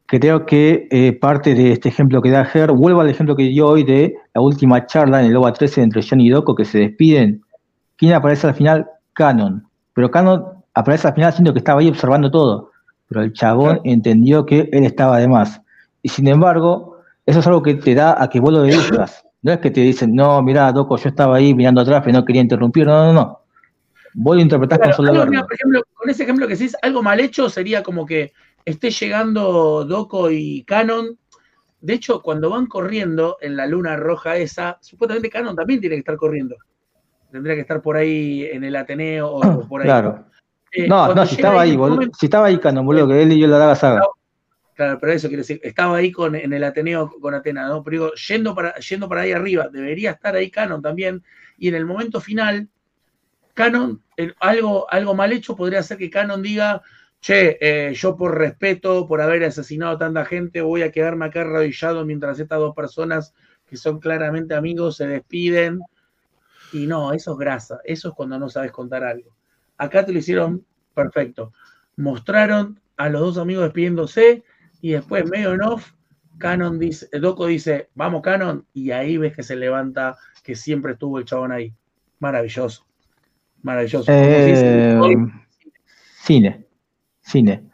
creo que eh, parte de este ejemplo que da Ger, vuelvo al ejemplo que dio hoy de la última charla en el OVA 13 entre John y Doko, que se despiden. ¿Quién aparece al final? Canon. Pero Canon aparece al final siendo que estaba ahí observando todo. Pero el chabón entendió que él estaba de más. Y sin embargo, eso es algo que te da a que vos lo deduzcas. No es que te dicen, no, mira, Doko, yo estaba ahí mirando atrás, pero no quería interrumpir. No, no, no. Vos lo interpretás con solo Por ejemplo, con ese ejemplo que decís, algo mal hecho sería como que esté llegando Doco y Canon. De hecho, cuando van corriendo en la luna roja esa, supuestamente Canon también tiene que estar corriendo. Tendría que estar por ahí en el Ateneo o por ahí. Claro. Eh, no, no, si estaba ahí, boludo, si estaba ahí Canon, boludo, que él y yo la daba saga. Claro, pero eso quiere decir, estaba ahí con, en el Ateneo con Atena, ¿no? Pero digo, yendo para, yendo para ahí arriba, debería estar ahí Canon también. Y en el momento final, Canon, algo, algo mal hecho podría ser que Canon diga, che, eh, yo por respeto, por haber asesinado a tanta gente, voy a quedarme acá arrodillado mientras estas dos personas que son claramente amigos se despiden. Y no, eso es grasa, eso es cuando no sabes contar algo. Acá te lo hicieron perfecto. Mostraron a los dos amigos despidiéndose y después, medio en off, Canon dice, Doco dice, vamos Canon, y ahí ves que se levanta, que siempre estuvo el chabón ahí. Maravilloso. Maravilloso. Eh, cine cine.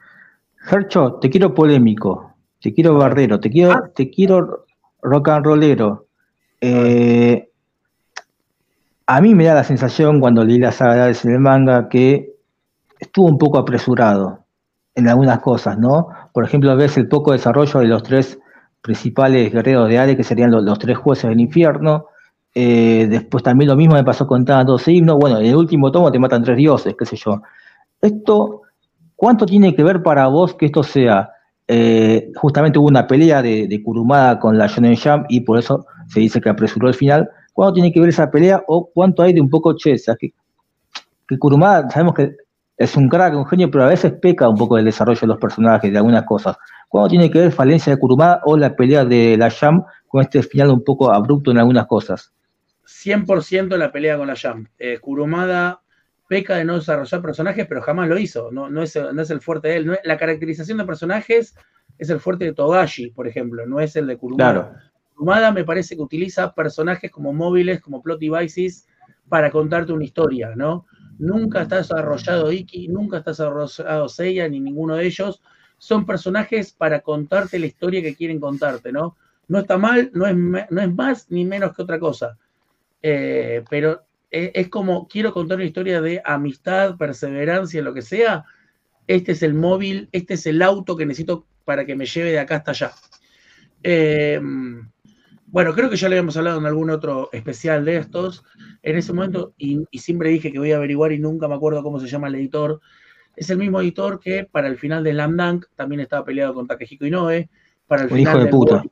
Hercho, te quiero polémico, te quiero bardero, te quiero, ah. te quiero rock and rollero. Eh, a mí me da la sensación cuando leí las saga en el manga que estuvo un poco apresurado en algunas cosas, ¿no? Por ejemplo, ves el poco desarrollo de los tres principales guerreros de Ale, que serían los, tres jueces del infierno. Eh, después también lo mismo me pasó con Tantos Himnos. Bueno, en el último tomo te matan tres dioses, qué sé yo. Esto ¿Cuánto tiene que ver para vos que esto sea? Eh, justamente hubo una pelea de, Kurumada con la Shonen Jam y por eso se dice que apresuró el final. ¿Cuánto tiene que ver esa pelea o cuánto hay de un poco che? que, Kurumada sabemos que es un crack, un genio, pero a veces peca un poco del desarrollo de los personajes, de algunas cosas. ¿Cuánto tiene que ver falencia de Kurumada o la pelea de la Jam con este final un poco abrupto en algunas cosas? 100% la pelea con la Jam. Eh, Kurumada peca de no desarrollar personajes, pero jamás lo hizo. No, no, es, no es el fuerte de él. la caracterización de personajes es el fuerte de Togashi, por ejemplo, no es el de Kurumada. Kurumada me parece que utiliza personajes como móviles, como plot devices, para contarte una historia, ¿no? Nunca está desarrollado Iki, nunca está desarrollado Seiya, ni ninguno de ellos. Son personajes para contarte la historia que quieren contarte, ¿no? No está mal, no es, no es más ni menos que otra cosa. Eh, pero es como, quiero contar una historia de amistad, perseverancia, lo que sea, este es el móvil, este es el auto que necesito para que me lleve de acá hasta allá. Em, Bueno, creo que ya le habíamos hablado en algún otro especial de estos. En ese momento, y, siempre dije que voy a averiguar y nunca me acuerdo cómo se llama el editor. Es el mismo editor que para el final de Slam Dunk también estaba peleado con Takehiko Inoue. Para el, final hijo de puta.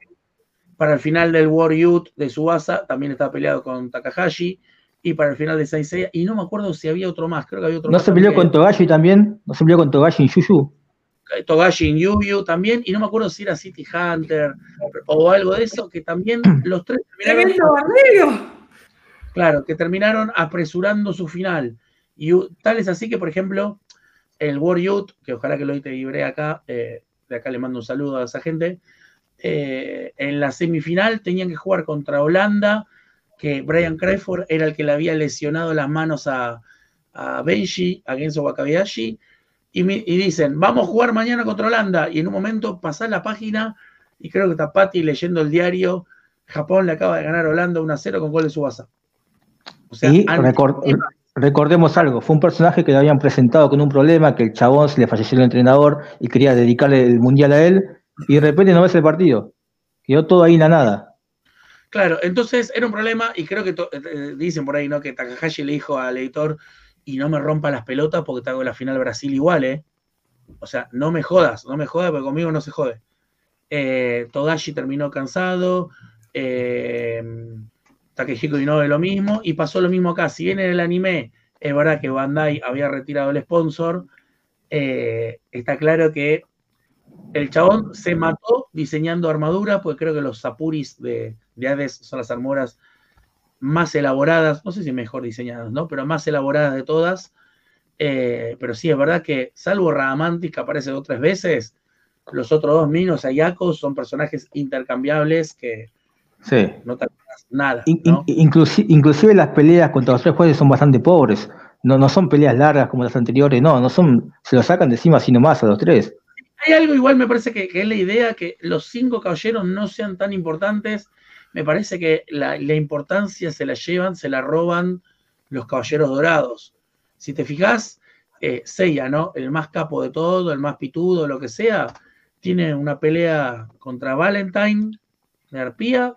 para el final del War Youth de Subasa también estaba peleado con Takahashi. Y para el final de Saint Seiya, y no me acuerdo si había otro más, creo que había otro ¿No más. se peleó con Togashi también? ¿No se peleó con Togashi en Yuyu? Togashi en Yu también, y no me acuerdo si era City Hunter o algo de eso, que también [clears throat] los tres terminaron. Claro, que terminaron apresurando su final. Y tal es así que, por ejemplo, el War Youth, que ojalá que lo te libre acá, eh, de acá le mando un saludo a esa gente, eh, en la semifinal tenían que jugar contra Holanda, que Brian Crawford era el que le había lesionado las manos a, a Benji, a Genso Wakabayashi, y, dicen, vamos a jugar mañana contra Holanda, y en un momento pasás la página, y creo que está Patti leyendo el diario, Japón le acaba de ganar a Holanda 1 a 0 con gol de Subasa. O sea, y recordemos algo, fue un personaje que le habían presentado con un problema, que el chabón se le falleció el entrenador y quería dedicarle el mundial a él, y de repente no ves el partido. Quedó todo ahí en la nada. Claro, entonces era un problema, y creo que eh, dicen por ahí, ¿no? Que Takahashi le dijo al editor, y no me rompa las pelotas porque te hago la final Brasil igual, ¿eh? O sea, no me jodas, no me jodas porque conmigo no se jode. Eh, Togashi terminó cansado, eh, Takehiko de lo mismo, y pasó lo mismo acá. Si bien en el anime es verdad que Bandai había retirado el sponsor, eh, está claro que el chabón se mató diseñando armadura, porque creo que los Sapuris de, de Hades son las armaduras más elaboradas, no sé si mejor diseñadas, ¿no? Pero más elaboradas de todas. Eh, pero sí, es verdad que, salvo Radamantis, que aparece dos o tres veces, los otros dos Minos y Ayako son personajes intercambiables que no te nada. inclusive, las peleas contra los tres jueces son bastante pobres. No, no son peleas largas como las anteriores, no, no son, se lo sacan de encima así nomás a los tres. Hay algo igual, me parece que, que es la idea que los cinco caballeros no sean tan importantes me parece que la, importancia se la llevan, se la roban los caballeros dorados. Si te fijas, eh, Seiya, ¿no? El más capo de todo, el más pitudo, lo que sea, tiene una pelea contra Valentine de Arpía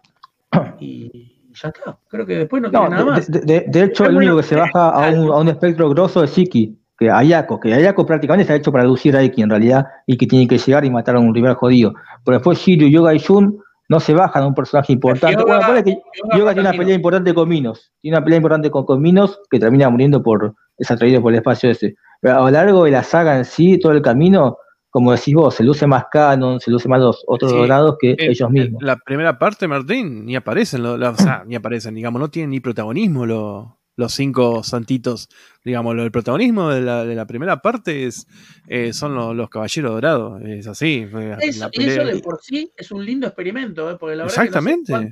y ya está. Creo que después no, tiene nada más. De, hecho, el único que se baja a un, espectro grosso es Siki, que Ayako, que Ayako prácticamente está hecho para reducir a Iki en realidad y que tiene que llegar y matar a un rival jodido. Pero después Shiryu, Yoga y Jun no se baja de un personaje importante. Yoga, bueno, que Yoga, tiene una pelea importante con Minos. Tiene una pelea importante con, con Minos que termina muriendo por. es atraído por el espacio ese. Pero a lo largo de la saga en sí, todo el camino, como decís vos, se luce más canon, se luce más los otros dorados que ellos mismos. La primera parte, Martín, ni aparecen, o sea, ni aparecen, digamos, no tienen ni protagonismo los los cinco santitos, digamos, el protagonismo de la, de la primera parte es, eh, son los, caballeros dorados, es así. Eso, de por sí es un lindo experimento, ¿eh? porque la verdad Exactamente. Que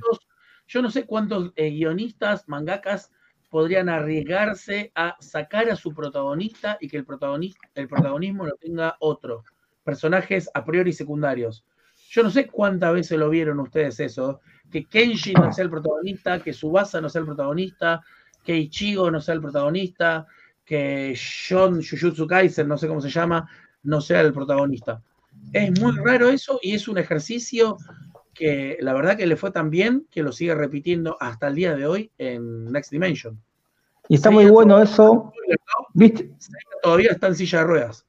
yo no sé cuántos eh, guionistas, mangakas podrían arriesgarse a sacar a su protagonista y que el, protagonista, el protagonismo lo tenga otro. Personajes a priori secundarios. Yo no sé cuántas veces lo vieron ustedes eso, que Kenji no sea el protagonista, que Subasa no sea el protagonista, que Ichigo no sea el protagonista, que John Jujutsu Kaisen, no sé cómo se llama, no sea el protagonista. Es muy raro eso y es un ejercicio que la verdad que le fue tan bien que lo sigue repitiendo hasta el día de hoy en Next Dimension. Y está muy bueno eso. ¿Viste? Todavía está en silla de ruedas.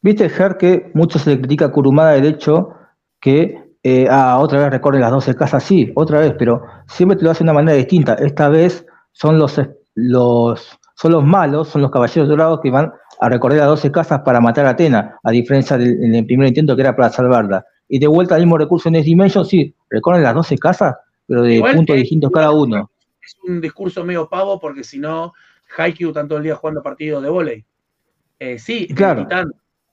Viste, Ger, que mucho se le critica a Kurumada del hecho que, eh, ah, otra vez recorre las 12 casas, sí, otra vez, pero siempre te lo hace de una manera distinta. Esta vez son los, los, son los malos, son los caballeros dorados que van a recorrer las 12 casas para matar a Atena, a diferencia del, primer intento que era para salvarla. Y de vuelta al mismo recurso en Next Dimension, sí, recorren las 12 casas, pero de puntos distintos cada uno. Es un discurso medio pavo porque si no, Haikyuu están todo el día jugando partidos de volei. Eh, sí, claro.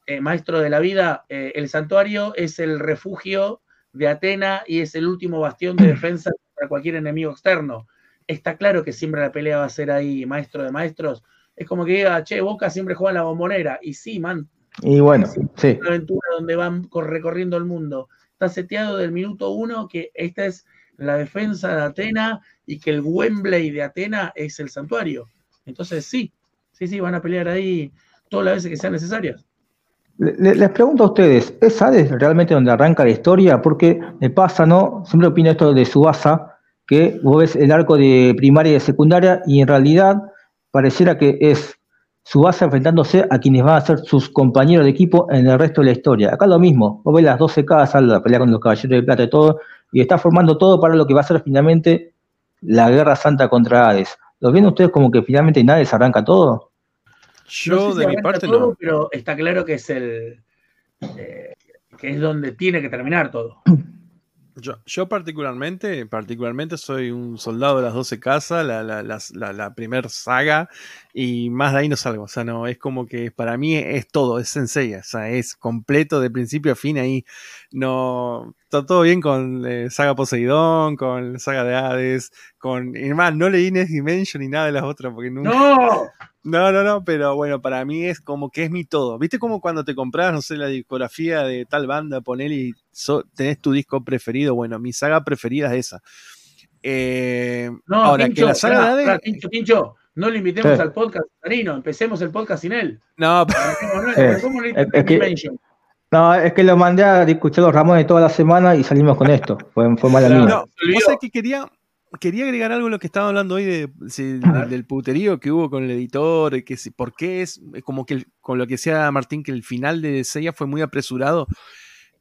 Eh, maestro de la vida, eh, el santuario es el refugio de Atena y es el último bastión de [clears throat] defensa para cualquier enemigo externo está claro que siempre la pelea va a ser ahí maestro de maestros. Es como que diga, che, Boca siempre juega en la bombonera. Y sí, man. Y bueno, sí. Una aventura donde van recorriendo el mundo. Está seteado del minuto uno que esta es la defensa de Atena y que el Wembley de Atena es el santuario. Entonces sí, sí, sí, van a pelear ahí todas las veces que sean necesarias. Les pregunto a ustedes, ¿es Hades realmente donde arranca la historia? Porque me pasa, ¿no? Siempre opino esto de Subasa, que vos ves el arco de primaria y de secundaria y en realidad pareciera que es su base enfrentándose a quienes van a ser sus compañeros de equipo en el resto de la historia. Acá lo mismo, vos ves las 12 casas, la pelea con los caballeros de plata y todo, y está formando todo para lo que va a ser finalmente la guerra santa contra Hades. ¿Lo ven ustedes como que finalmente nadie se arranca todo? Yo de mi parte todo, no. Pero está claro que es el eh, que es donde tiene que terminar todo. [clears throat] Yo, particularmente, particularmente soy un soldado de las 12 casas, la, la, la, la primer saga, y más de ahí no salgo. O sea, no, es como que para mí es todo, es sencilla, o sea, es completo de principio a fin ahí. No, está todo bien con eh, Saga Poseidón, con Saga de Hades, con. Y más, no leí Next Dimension ni nada de las otras, porque nunca. ¡No! No, no, no, pero bueno, para mí es como que es mi todo. ¿Viste como cuando te compras, no sé, la discografía de tal banda, ponele y tenés tu disco preferido? Bueno, mi saga preferida es esa. Eh, no, ahora que la saga de Tincho, no le invitemos al podcast, Marino, empecemos el podcast sin él. No, pero... es, que, no, es que lo mandé a escuchar los Ramones toda la semana y salimos con esto. Fue, fue mala mía. No, que quería, quería agregar algo a lo que estaba hablando hoy de, del puterío que hubo con el editor, que si, por qué es como que con lo que decía Martín, que el final de Seiya fue muy apresurado.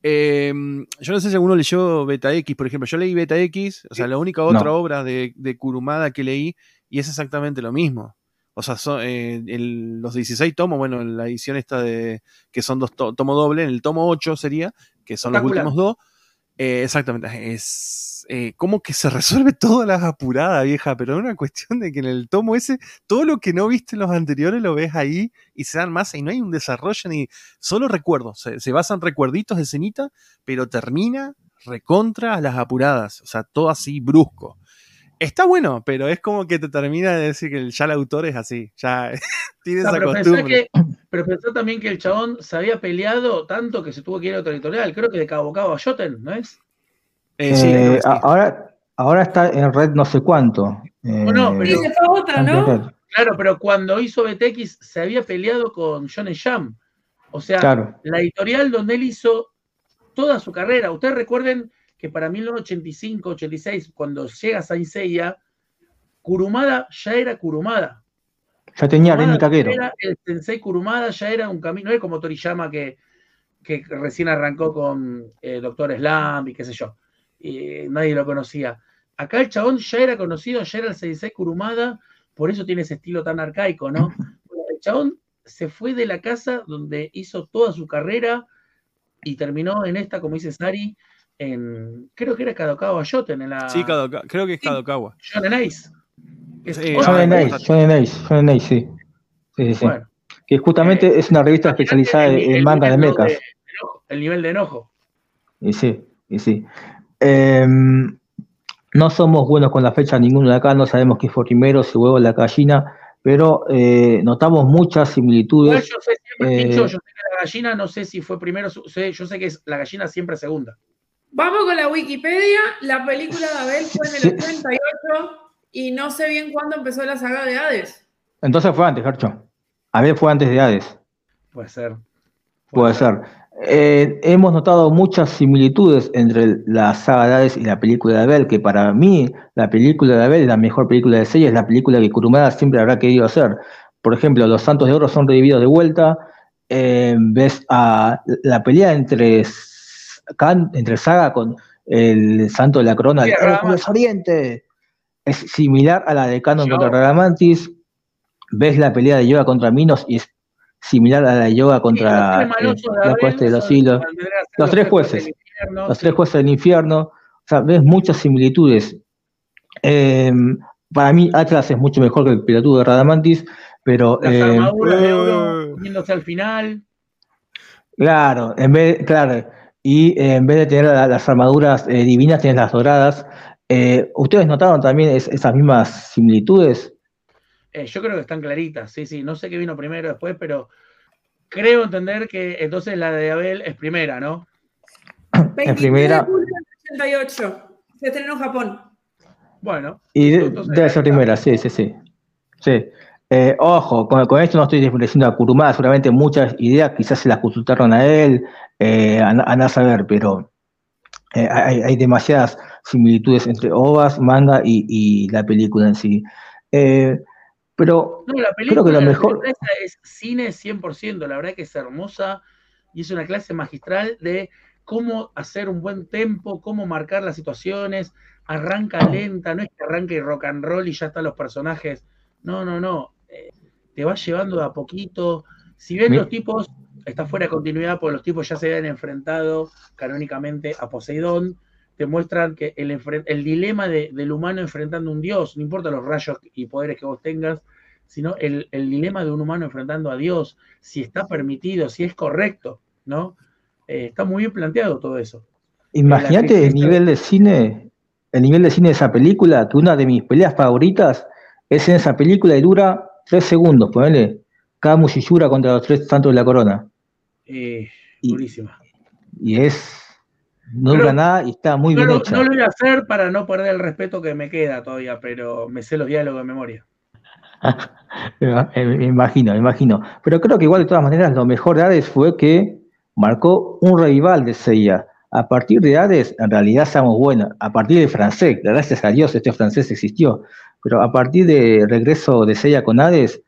Em, yo no sé si alguno leyó Beta X, por ejemplo. Yo leí Beta X, o sea, la única otra obra de, de, Kurumada que leí, y es exactamente lo mismo. O sea, son, eh, los 16 tomos, bueno, en la edición esta de que son dos tomos dobles, en el tomo 8 sería, que son los últimos dos. Eh, exactamente, es eh, como que se resuelve [laughs] todas las apuradas, vieja, pero es una cuestión de que en el tomo ese, todo lo que no viste en los anteriores lo ves ahí y se dan más y no hay un desarrollo ni solo recuerdos, se, se basan recuerditos de cenita, pero termina recontra a las apuradas, o sea, todo así brusco. Está bueno, pero es como que te termina de decir que ya el autor es así, ya [laughs] tiene esa costumbre. pero pensó también que el chabón se había peleado tanto que se tuvo que ir a otro editorial, creo que de Cabo Cabo a Joten, ¿no es? Eh, eh, ahora, ahora está en red no sé cuánto. Bueno, pero, otra, ¿no? Claro, pero cuando hizo BTX se había peleado con John Jam. O sea, la editorial donde él hizo toda su carrera. Ustedes recuerden que para 1985, 86, cuando llega Saint Seiya, Kurumada ya era Kurumada. Ya tenía Renny Caquero. El Sensei Kurumada ya era un camino, no es como Toriyama que, que recién arrancó con eh, Doctor Slam y qué sé yo nadie lo conocía. Acá el chabón ya era conocido, ya era el 66 Kurumada, por eso tiene ese estilo tan arcaico, ¿no? el chabón se fue de la casa donde hizo toda su carrera y terminó en esta, como dice Sari, en, creo que era Kadokawa Shoten, en la... Sí, creo que es Kadokawa. Shonen Ace. Shonen Ace, Shonen Ace, Shonen Ace, sí. Sí, sí, que justamente eh, es una revista especializada en manga de mechas. el nivel de enojo. Y sí, y sí. Em, no somos buenos con la fecha ninguno de acá, no sabemos qué fue primero, si huevo la gallina, pero eh, notamos muchas similitudes. yo, sé, eh, yo sé que la gallina, no sé si fue primero, yo sé que es la gallina siempre segunda. Vamos con la Wikipedia. La película de Abel fue en el 88 y no sé bien cuándo empezó la saga de Hades. Entonces fue antes, Gercho. Abel fue antes de Hades. Puede ser. Puede, ser. Eh, hemos notado muchas similitudes entre la saga de Hades y la película de Abel, que para mí la película de Abel es la mejor película de serie, es la película que Kurumada siempre habrá querido hacer. Por ejemplo, los Santos de Oro son revividos de vuelta, eh, ves a la pelea entre, entre Saga con el Santo de la Corona de Oriente, es similar a la de Canon contra Radamantis, ves la pelea de Yoga contra Minos y es similar a la yoga contra eh, la cuesta de los hilos. Los tres jueces, los tres jueces del infierno. O sea, ves muchas similitudes. Em, para mí Atlas es mucho mejor que el pilotudo de Radamantis, pero... Las em, armaduras de oro al final. Claro, en vez, claro, y eh, en vez de tener las armaduras eh, divinas, tienes las doradas. ¿Ustedes notaron también esas mismas similitudes? Eh, yo creo que están claritas, sí, sí. No sé qué vino primero después, pero creo entender que entonces la de Abel es primera, ¿no? Es primera. De 88. Se estrenó en Japón. Bueno. Y debe ser primera, sí, sí, sí. Sí. Eh, ojo, con, esto no estoy diciendo a Kurumada, seguramente muchas ideas quizás se las consultaron a él, eh, a, a, saber, pero hay, hay, demasiadas similitudes entre ovas, manga y, la película en sí. Eh, pero no, la película, creo que lo mejor... es cine 100%, la verdad que es hermosa y es una clase magistral de cómo hacer un buen tempo, cómo marcar las situaciones, arranca lenta, no es que arranque rock and roll y ya están los personajes. No, no, no. Eh, te va llevando de a poquito. Si bien los tipos, está fuera de continuidad, porque los tipos ya se habían enfrentado canónicamente a Poseidón, te muestran que el, el dilema del humano enfrentando a un dios, no importa los rayos y poderes que vos tengas, sino el, dilema de un humano enfrentando a Dios, si está permitido, si es correcto, ¿no? Eh, está muy bien planteado todo eso. Imagínate el nivel de cine el nivel de cine de esa película, que una de mis peleas favoritas es en esa película y dura tres segundos, ponele. Camus y contra los tres santos de la corona. Eh, durísima. Y es. No dura nada y está muy bien hecha. No lo voy a hacer para no perder el respeto que me queda todavía, pero me sé los diálogos de memoria. [laughs] me imagino, me imagino. Pero creo que igual de todas maneras lo mejor de Hades fue que marcó un rival de Seiya. A partir de Hades, en realidad somos buenos. A partir de francés, gracias a Dios este francés existió. Pero a partir de regreso de Seiya con Hades,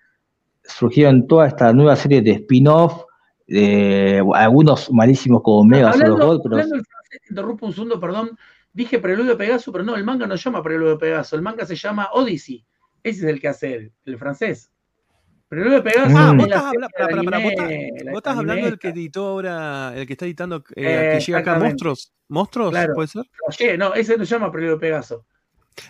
surgieron toda esta nueva serie de spin-off, algunos malísimos como Mega Solo Gold. Pero... Hablando francés, interrumpo un segundo, perdón. Dije Preludio de Pegaso, pero no, el manga no se llama Preludio de Pegaso, el manga se llama Odyssey. Ese es el que hace el francés. Pero luego pegas. Ah, vos estás, vos estás hablando del que editó ahora, el que está editando, eh, que llega acá, Monstruos. ¿Monstruos? ¿Puede ser? Oye, no, ese no se llama Preludio Pegaso.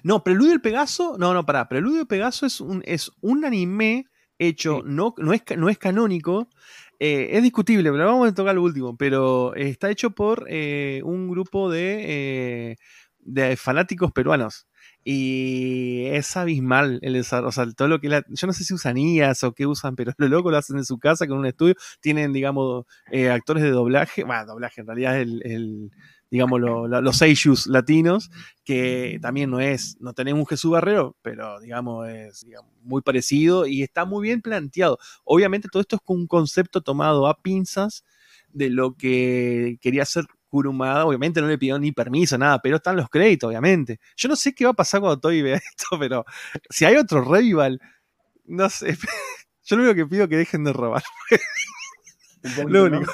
No, Preludio del Pegaso, no, no, pará. Preludio Pegaso es un, es un anime hecho, no, no, es, no es canónico, eh, es discutible, pero vamos a tocar lo último, pero está hecho por eh, un grupo de, de fanáticos peruanos. Y es abismal el desarrollo. O sea, todo lo que yo no sé si usan IAS o qué usan, pero [laughs] lo loco lo hacen en su casa con un estudio. Tienen, digamos, eh, actores de doblaje. Bueno, doblaje en realidad es el, digamos, los seiyus latinos, que también no es, no tenemos un Jesús Barrero, pero digamos, es muy parecido y está muy bien planteado. Obviamente todo esto es con un concepto tomado a pinzas de lo que quería hacer Kurumada, obviamente no le pidió ni permiso, nada, pero están los créditos, obviamente. Yo no sé qué va a pasar cuando Toy vea [laughs] esto, pero si hay otro revival, no sé. [laughs] Yo lo único que pido es que dejen de robar. lo único.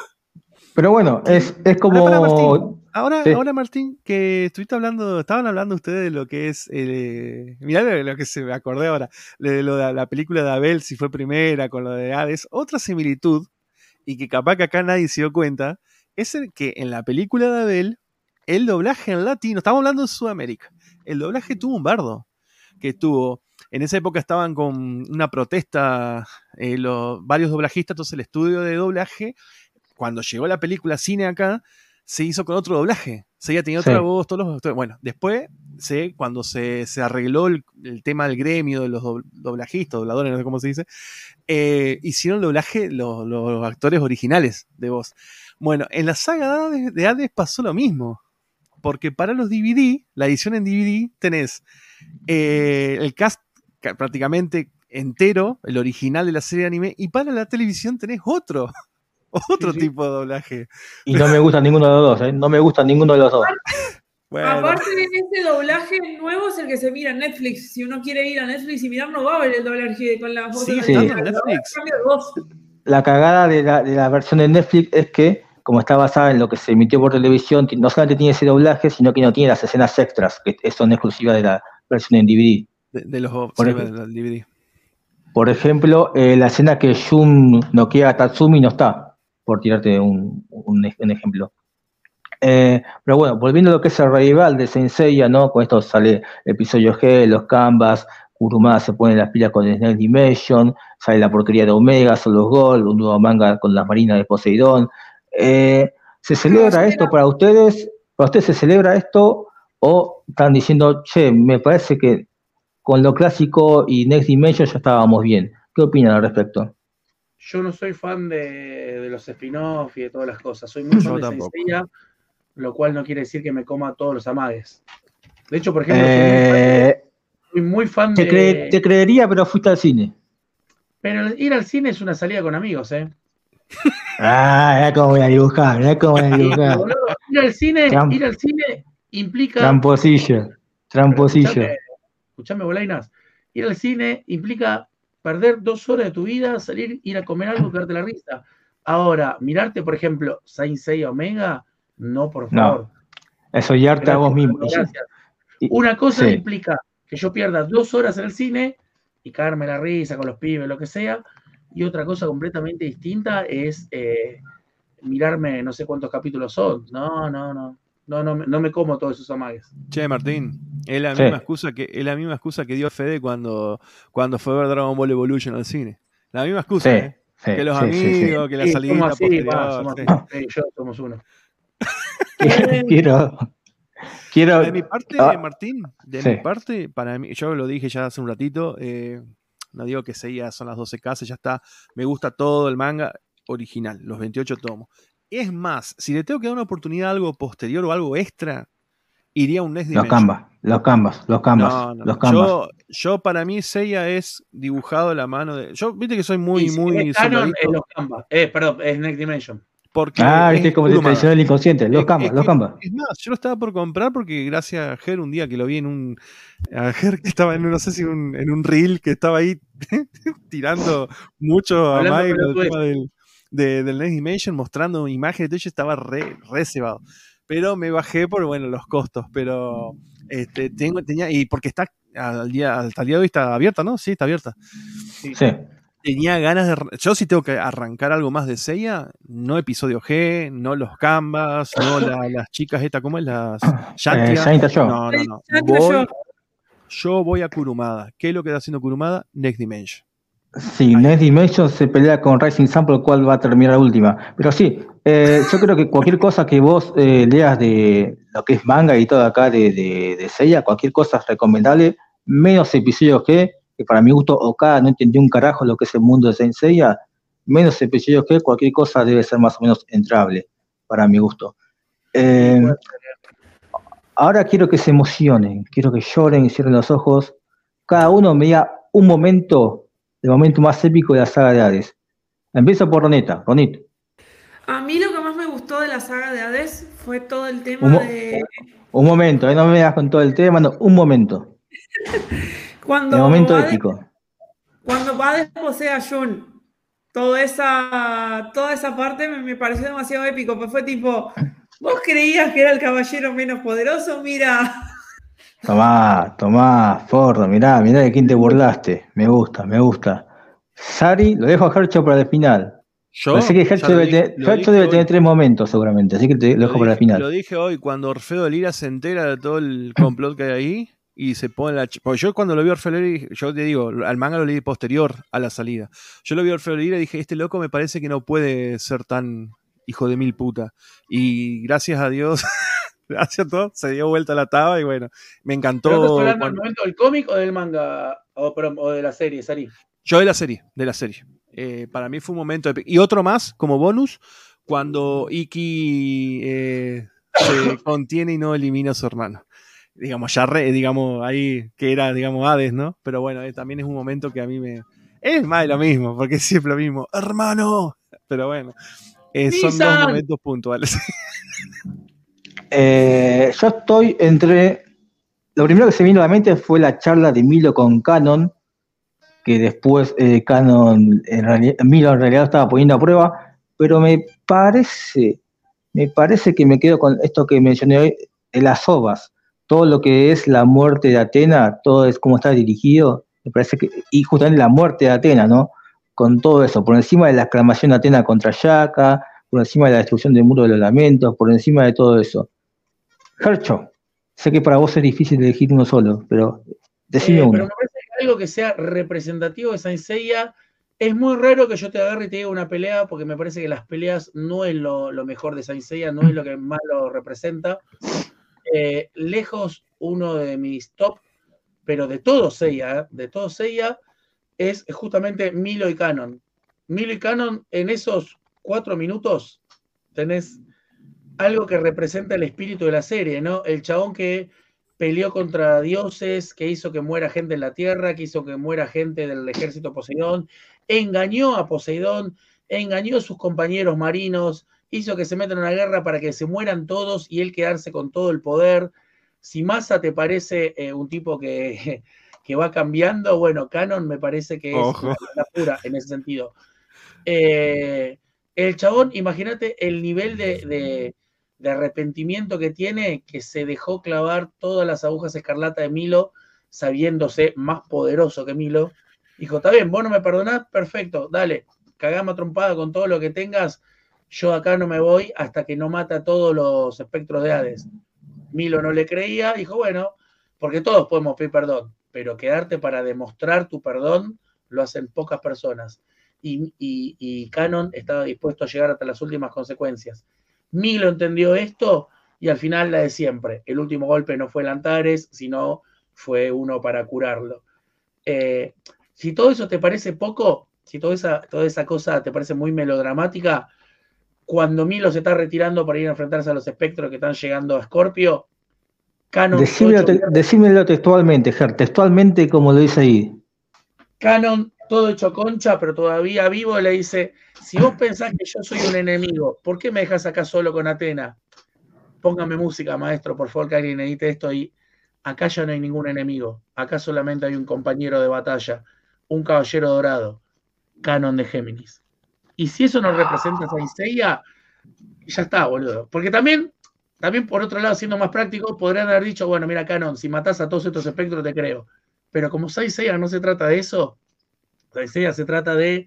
Pero bueno, es, es como. Ahora, ahora, Martín, que estuviste hablando, estaban hablando ustedes de lo que es. Eh, mirá lo que se me acordé ahora, de lo de la película de Abel, si fue primera, con lo de Hades. Otra similitud, y que capaz que acá nadie se dio cuenta, es el que en la película de Abel, el doblaje en latino, estamos hablando de Sudamérica, el doblaje tuvo un bardo, que tuvo, en esa época estaban con una protesta eh, los, varios doblajistas, entonces el estudio de doblaje, cuando llegó la película cine acá, se hizo con otro doblaje. Se había tenido otra voz, todos los. Bueno, después, se, cuando se, arregló el, tema del gremio de los doblajistas, dobladores, no sé cómo se dice, eh, hicieron doblaje los, los, actores originales de voz. Bueno, en la saga de Hades pasó lo mismo. Porque para los DVD, la edición en DVD, tenés eh, el cast prácticamente entero, el original de la serie de anime, y para la televisión tenés otro. [laughs] Otro tipo de doblaje. Y no me gusta ninguno de los dos, ¿eh? No me gusta ninguno de los dos. Aparte de ese doblaje nuevo es el que se mira en Netflix. Si uno quiere ir a Netflix y mirar, no va a ver el doblaje con la foto de Netflix. La cagada de la, de la versión de Netflix es que como está basada en lo que se emitió por televisión, no solamente tiene ese doblaje, sino que no tiene las escenas extras, que son exclusivas de la versión en DVD. De, los por, DVD. Por ejemplo, eh, la escena que Shun noquea a Tatsumi no está, por tirarte un, ejemplo. Eh, pero bueno, volviendo a lo que es el rival de Senseiya, ¿no? Con esto sale el episodio G, los Canvas, Kurumada se pone las pilas con Snake Dimension, sale la porquería de Omega, Solo Gold, un nuevo manga con las marinas de Poseidón, eh, ¿Se celebra esto para ustedes? ¿Para ustedes se celebra esto? ¿O están diciendo, che, me parece que con lo clásico y Next Dimension ya estábamos bien? ¿Qué opinan al respecto? Yo no soy fan de, los spin-off y de todas las cosas. Soy muy fan de Sencilla, lo cual no quiere decir que me coma todos los amagues. De hecho, por ejemplo, soy, muy fan, eh, de. te creería, pero fuiste al cine. Pero ir al cine es una salida con amigos, ¿eh? [laughs] Ah, mira cómo voy a dibujar, mira cómo voy a dibujar. ir al cine, ir al cine implica. Tramposillo. Tramposillo. Escuchame, escuchame, Bolainas. Ir al cine implica perder dos horas de tu vida, salir, ir a comer algo, [clears throat] quedarte la risa. Ahora, mirarte, por ejemplo, Saint Seiya Omega, no, por No. favor. Eso ya a vos mismo. Gracias. Y- Una cosa sí. implica que yo pierda dos horas en el cine y cagarme la risa con los pibes, lo que sea. Y otra cosa completamente distinta es eh, mirarme no sé cuántos capítulos son. No, no, no. No, no, me- no me como todos esos amagues. Che, Martín, es la Sí. misma excusa que es la misma excusa que dio Fede cuando, cuando fue a ver Dragon Ball Evolution al cine. La misma excusa, Sí, ¿eh? sí, que los sí, sí, sí. amigos, que la Sí, salida somos así, va, somos yo somos uno. [laughs] quiero, quiero, De mi parte, Ah, Martín, de sí. mi parte, para mí, yo lo dije ya hace un ratito, eh, no digo que seguía, son las 12 casas, ya está, me gusta todo el manga original, los 28 tomos. Es más, si le tengo que dar una oportunidad a algo posterior o algo extra, iría a un Next los Dimension. canvas, los canvas, los canvas, No, no, los canvas. Yo, yo para mí Seiya es dibujado a la mano de. Yo viste que soy muy, muy es canon, es los Canvas. Eh, perdón, es Next Dimension. porque ah, es viste cómo te el inconsciente, los Es- canvas, es los canvas. Es más, yo lo estaba por comprar porque gracias a Ger un día que lo vi en un. A Ger que estaba en un, no sé si un- en un reel que estaba ahí [laughs] tirando mucho a Mike de- del Next Dimension, mostrando imágenes de ello, estaba re, re cebado. Pero me bajé por bueno los costos, pero este, tengo, tenía, y porque está al día, hasta el día de hoy está abierta, ¿no? Sí, está abierta. Sí. Tenía ganas de. Yo, si tengo que arrancar algo más de Seiya, no episodio G, no los Canvas, no la- las chicas, esta, ¿cómo es? Las Eh, Shantia. Saint Show. No, no, no. Voy- yo. yo voy a Kurumada. ¿Qué es lo que está haciendo Kurumada? Next Dimension. Sí, Next Dimension se pelea con Rising lo cual va a terminar la última. Pero sí, eh, yo creo que cualquier cosa que vos eh, leas de lo que es manga y todo acá de, de, de Seiya, cualquier cosa es recomendable, menos episodios que, que para mi gusto Okada no entendió un carajo lo que es el mundo de Seiya, menos episodios que, cualquier cosa debe ser más o menos entrable, para mi gusto. Eh, ahora quiero que se emocionen, quiero que lloren y cierren los ojos. Cada uno me diga un momento, el momento más épico de la saga de Hades. Empiezo por Ronita. Ronit. A mí lo que más me gustó de la saga de Hades fue todo el tema de Un momento, eh, no me das con todo el tema, no, un momento. [laughs] cuando El momento Hades, épico. cuando Hades posee a Jun. Toda esa, toda esa parte me, me pareció demasiado épico, pues fue tipo, vos creías que era el caballero menos poderoso, mira, Tomá, tomá, Fordo, mirá, mirá de quién te burlaste. Me gusta, me gusta. Sari, lo dejo a Hercho para el final. Yo. Así que Hercho debe, dije- tener, Hercho debe tres momentos seguramente, así que te lo dejo para el final. lo dije hoy, cuando Orfeo Lira se entera de todo el [clears throat] complot que hay ahí y se pone la. Porque yo cuando lo vi a Orfeo Lira, yo te digo, al manga lo leí posterior a la salida. Yo lo vi a Orfeo Lira y dije, este loco me parece que no puede ser tan hijo de mil puta. Y gracias a Dios, [laughs] gracias a todo, se dio vuelta la taba y bueno, me encantó. ¿Pero estás hablando del cuando- momento del cómic o del manga? O, perdón, o de la serie, Sari. Yo de la serie, de la serie. Eh, para mí fue un momento. Y otro más, como bonus, cuando Iki eh, se [laughs] contiene y no elimina a su hermano. Digamos, ya re, digamos, ahí que era, digamos, Hades, ¿no? Pero bueno, eh, también es un momento que a mí me. Es más de lo mismo, porque es siempre lo mismo. ¡Hermano! Pero bueno, son dos momentos puntuales. [laughs] Eh, yo estoy entre. Lo primero que se me vino a la mente fue la charla de Milo con Canon, que después eh, en Milo en realidad estaba poniendo a prueba, pero me parece, me parece que me quedo con esto que mencioné hoy, de las ovas, todo lo que es la muerte de Atena, todo es como está dirigido, me parece que, y justamente la muerte de Atena, ¿no? Con todo eso, por encima de la exclamación de Atena contra Yaka, por encima de la destrucción del muro de los lamentos, por encima de todo eso. Hercho, sé que para vos es difícil elegir uno solo, pero decime Eh, uno. pero me parece que algo que sea representativo de Saint Seiya es muy raro que yo te agarre y te diga una pelea, porque me parece que las peleas no es lo, lo mejor de Saint Seiya, no es lo que más lo representa. Eh, lejos, uno de mis top, pero de todo Seiya, ¿eh? de todo Seiya, es justamente Milo y Canon. Milo y Canon, en esos cuatro minutos, tenés algo que representa el espíritu de la serie, ¿no? El chabón que peleó contra dioses, que hizo que muera gente en la tierra, que hizo que muera gente del ejército Poseidón, engañó a Poseidón, engañó a sus compañeros marinos, hizo que se metan en una guerra para que se mueran todos y él quedarse con todo el poder. Si Massa te parece eh, un tipo que, [laughs] que, va cambiando, bueno, Canon me parece que es la pura en ese sentido. Eh, el chabón, imagínate el nivel de, de, arrepentimiento que tiene, que se dejó clavar todas las agujas escarlata de Milo, sabiéndose más poderoso que Milo. Dijo, está bien, vos no me perdonás, perfecto, dale, cagame trompada con todo lo que tengas, yo acá no me voy hasta que no mata todos los espectros de Hades. Milo no le creía, dijo, bueno, porque todos podemos pedir perdón, pero quedarte para demostrar tu perdón lo hacen pocas personas. Y, y, Canon estaba dispuesto a llegar hasta las últimas consecuencias. Milo entendió esto y al final la de siempre. El último golpe no fue el Antares, sino fue uno para curarlo. Eh, si todo eso te parece poco, si toda esa, toda esa cosa te parece muy melodramática, cuando Milo se está retirando para ir a enfrentarse a los espectros que están llegando a Scorpio, Canon. Decímelo, textualmente, Ger, textualmente como lo dice ahí. Canon, todo hecho concha, pero todavía vivo, le dice: Si vos pensás que yo soy un enemigo, ¿por qué me dejas acá solo con Atena? Póngame música, maestro, por favor, que alguien edite esto y acá ya no hay ningún enemigo, acá solamente hay un compañero de batalla, un caballero dorado, Canon de Géminis. Y si eso nos representa a Saint ya está, boludo. Porque también, también por otro lado, siendo más práctico, podrían haber dicho, bueno, mira, Canon, si matas a todos estos espectros, te creo. Pero como Saint no se trata de eso, Saint se trata de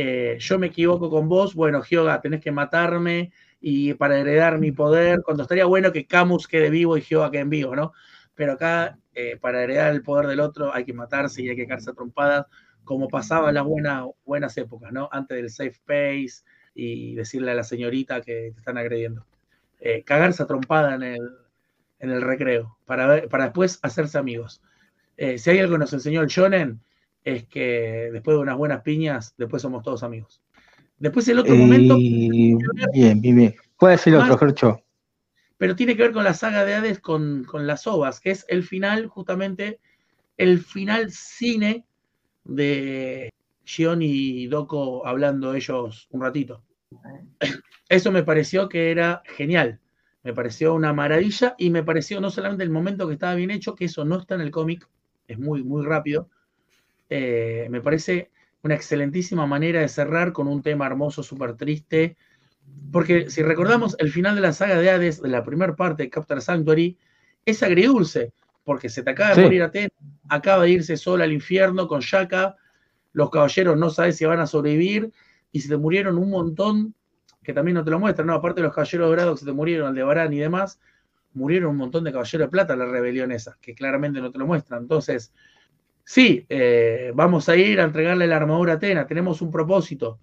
eh, yo me equivoco con vos, bueno, Hyoga, tenés que matarme y para heredar mi poder, cuando estaría bueno que Camus quede vivo y Hyoga quede en vivo, ¿no? Pero acá, eh, para heredar el poder del otro, hay que matarse y hay que quedarse a trompadas como pasaba en las buenas, buenas épocas, ¿no? Antes del safe space y decirle a la señorita que te están agrediendo. Eh, cagarse a trompada en el, en el recreo, para, para después hacerse amigos. Si hay algo que nos enseñó el Shonen, es que después de unas buenas piñas, después somos todos amigos. Después el otro momento... Bien, bien, bien. Puede ser otro, Gercho. Pero tiene que ver con la saga de Hades con, con las ovas, que es el final, justamente, el final cine de Gion y Doko hablando ellos un ratito. Eso me pareció que era genial. Me pareció una maravilla y me pareció no solamente el momento que estaba bien hecho, que eso no está en el cómic, es muy, muy rápido. Eh, me parece una excelentísima manera de cerrar con un tema hermoso, súper triste. Porque si recordamos el final de la saga de Hades, de la primera parte de Captain Sanctuary, es agridulce porque se te acaba de morir Atena, acaba de irse sola al infierno con Shaka, los caballeros no saben si van a sobrevivir, y se te murieron un montón, que también no te lo muestran, ¿no? Aparte de los caballeros dorados que se te murieron, Aldebarán y demás, murieron un montón de caballeros de plata la rebelión esa, que claramente no te lo muestran. Entonces, sí, eh, vamos a ir a entregarle la armadura a Atena, tenemos un propósito,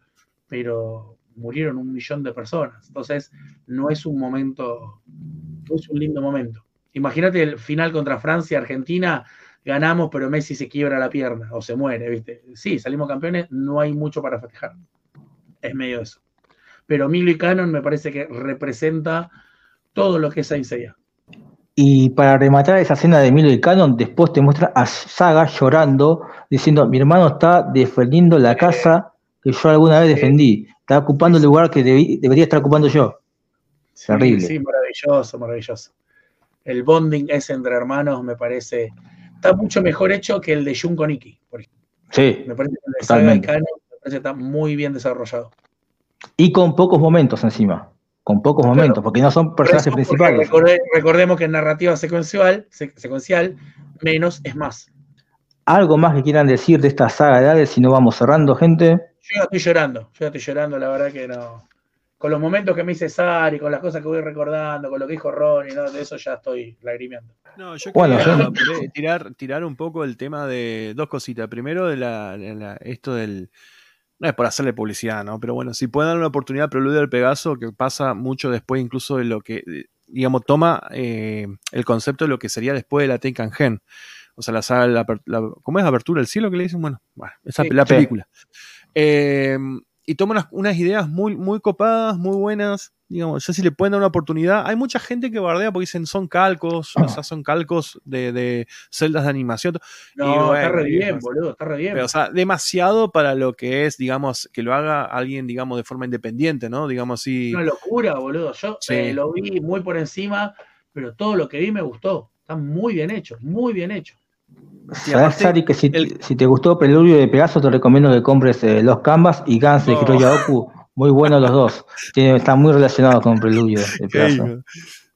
pero murieron un millón de personas. Entonces, no es un momento, no es un lindo momento. Imagínate el final contra Francia, Argentina, ganamos, pero Messi se quiebra la pierna o se muere, ¿viste? Sí, salimos campeones, no hay mucho para festejar. Es medio eso. Pero Milo y Canon me parece que representa todo lo que es Saint Y para rematar esa escena de Milo y Canon, después te muestra a Saga llorando, diciendo, mi hermano está defendiendo la casa que yo alguna vez defendí. Está ocupando el lugar que debería estar ocupando yo. Terrible. Sí, maravilloso, maravilloso el bonding ese entre hermanos me parece, está mucho mejor hecho que el de Junko Nikki, por ejemplo. Sí, me parece que el de Saga y me parece está muy bien desarrollado. Y con pocos momentos encima, con pocos momentos, porque no son personajes principales. recordemos que en narrativa secuencial, secuencial, menos es más. ¿Algo más que quieran decir de esta saga de Hades si no vamos cerrando, gente? Yo ya estoy llorando, yo ya estoy llorando, la verdad que no con los momentos que me hice Sari, con las cosas que voy recordando, con lo que dijo Ronnie, ¿no? de eso ya estoy lagrimeando. No, yo quería tirar, tirar un poco el tema de dos cositas. Primero, de la, esto del. No es por hacerle publicidad, ¿no? Pero bueno, si pueden dar una oportunidad, Preludio del Pegaso, que pasa mucho después incluso de lo que, digamos, toma eh, el concepto de lo que sería después de la Tenkan Gen. O sea, la saga, la, ¿cómo es? Abertura del cielo que le dicen, bueno, esa, la película. Eh, y toma unas, ideas muy, muy copadas, muy buenas. Digamos, ya si le pueden dar una oportunidad. Hay mucha gente que bardea porque dicen son calcos, o sea, son calcos de, celdas de animación. No, está re bien, boludo, está re bien. Pero, o sea, demasiado para lo que es, digamos, que lo haga alguien, digamos, de forma independiente, ¿no? Digamos así. Una locura, boludo. Yo eh, lo vi muy por encima, pero todo lo que vi me gustó. Están muy bien hechos, muy bien hechos. Sabes, Sari, que si, si, te gustó Preludio de Pegaso, te recomiendo que compres eh, Los Canvas y Gans de oh. Hiroya Oku. [laughs] Muy buenos los dos. están muy relacionados con Preludio de.